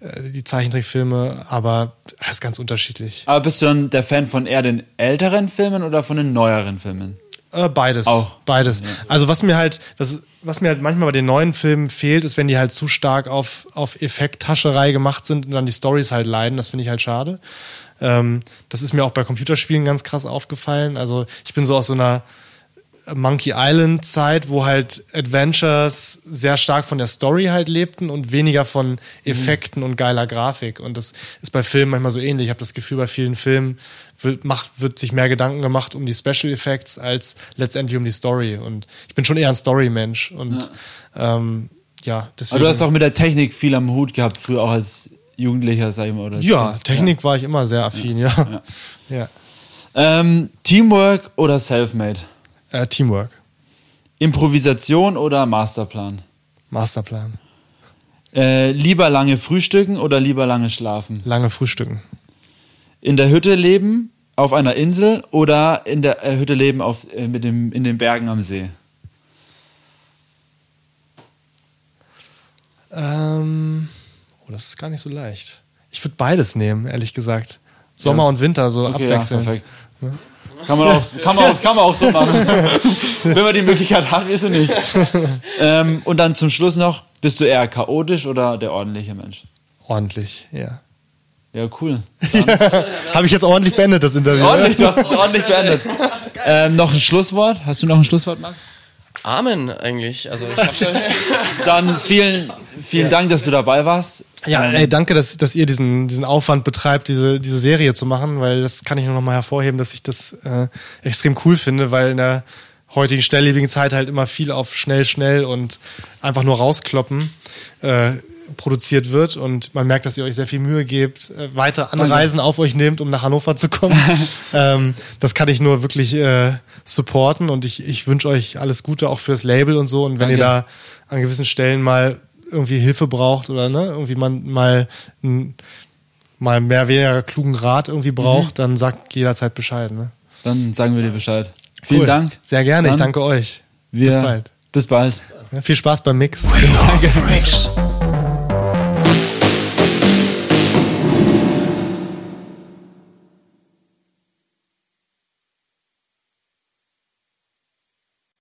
S3: äh, die Zeichentrickfilme, aber es ist ganz unterschiedlich.
S4: Aber bist du dann der Fan von eher den älteren Filmen oder von den neueren Filmen?
S3: Äh, beides.
S4: Auch.
S3: Beides. Also was mir halt, das was mir halt manchmal bei den neuen Filmen fehlt, ist, wenn die halt zu stark auf, auf Effekttascherei gemacht sind und dann die Stories halt leiden. Das finde ich halt schade. Ähm, das ist mir auch bei Computerspielen ganz krass aufgefallen. Also ich bin so aus so einer Monkey Island Zeit, wo halt Adventures sehr stark von der Story halt lebten und weniger von Effekten und geiler Grafik. Und das ist bei Filmen manchmal so ähnlich. Ich habe das Gefühl, bei vielen Filmen wird, macht, wird sich mehr Gedanken gemacht um die Special Effects als letztendlich um die Story. Und ich bin schon eher ein Story-Mensch. Und ja, ähm, ja deswegen.
S4: Aber du hast auch mit der Technik viel am Hut gehabt, früher auch als Jugendlicher, sag ich mal. Oder
S3: ja, Technik war ich immer sehr affin, ja. ja. ja.
S4: Ähm, Teamwork oder Selfmade?
S3: Äh, Teamwork,
S4: Improvisation oder Masterplan?
S3: Masterplan,
S4: Äh, lieber lange frühstücken oder lieber lange schlafen?
S3: lange Frühstücken.
S4: In der Hütte leben, auf einer Insel oder in der äh, Hütte leben auf, äh, mit dem, in den Bergen am See?
S3: Ähm, oh, das ist gar nicht so leicht. Ich würde beides nehmen, ehrlich gesagt. Sommer und Winter so
S4: Okay,
S3: abwechseln.
S4: Ja, perfekt. Kann man, auch, kann, man auch, kann man auch so machen. Wenn man die Möglichkeit hat, wieso nicht. Ähm, und dann zum Schluss noch, bist du eher chaotisch oder der ordentliche Mensch?
S3: Ordentlich, ja.
S4: Ja, cool.
S3: Habe ich jetzt ordentlich beendet, das Interview?
S4: Ordentlich, du hast es ordentlich beendet. Ähm, noch ein Schlusswort? Hast du noch ein Schlusswort, Max?
S2: Amen eigentlich. Also ich hab,
S4: Dann vielen, vielen Dank, dass du dabei warst.
S3: Ja,
S4: Ähm,
S3: ey, danke, dass, dass ihr diesen, diesen Aufwand betreibt, diese, diese Serie zu machen, weil das kann ich nur noch mal hervorheben, dass ich das äh, extrem cool finde, weil in der heutigen schnelllebigen Zeit halt immer viel auf schnell, schnell und einfach nur rauskloppen äh, produziert wird und man merkt, dass ihr euch sehr viel Mühe gebt, äh, weiter Anreisen auf euch nehmt, um nach Hannover zu kommen. ähm, das kann ich nur wirklich äh, supporten und ich, ich wünsche euch alles Gute auch fürs Label und so und wenn ihr
S4: Danke.
S3: da an gewissen Stellen mal irgendwie Hilfe braucht oder ne, irgendwie man mal n- mal mehr weniger klugen Rat irgendwie braucht, dann sagt jederzeit Bescheid. Ne?
S4: Dann sagen wir dir Bescheid. Vielen
S3: Cool.
S4: Dank.
S3: Sehr gerne, ich
S4: Dann
S3: danke euch.
S4: Wir,
S3: Bis bald.
S4: Bis bald.
S3: Ja, viel Spaß beim Mix.
S1: Freaks.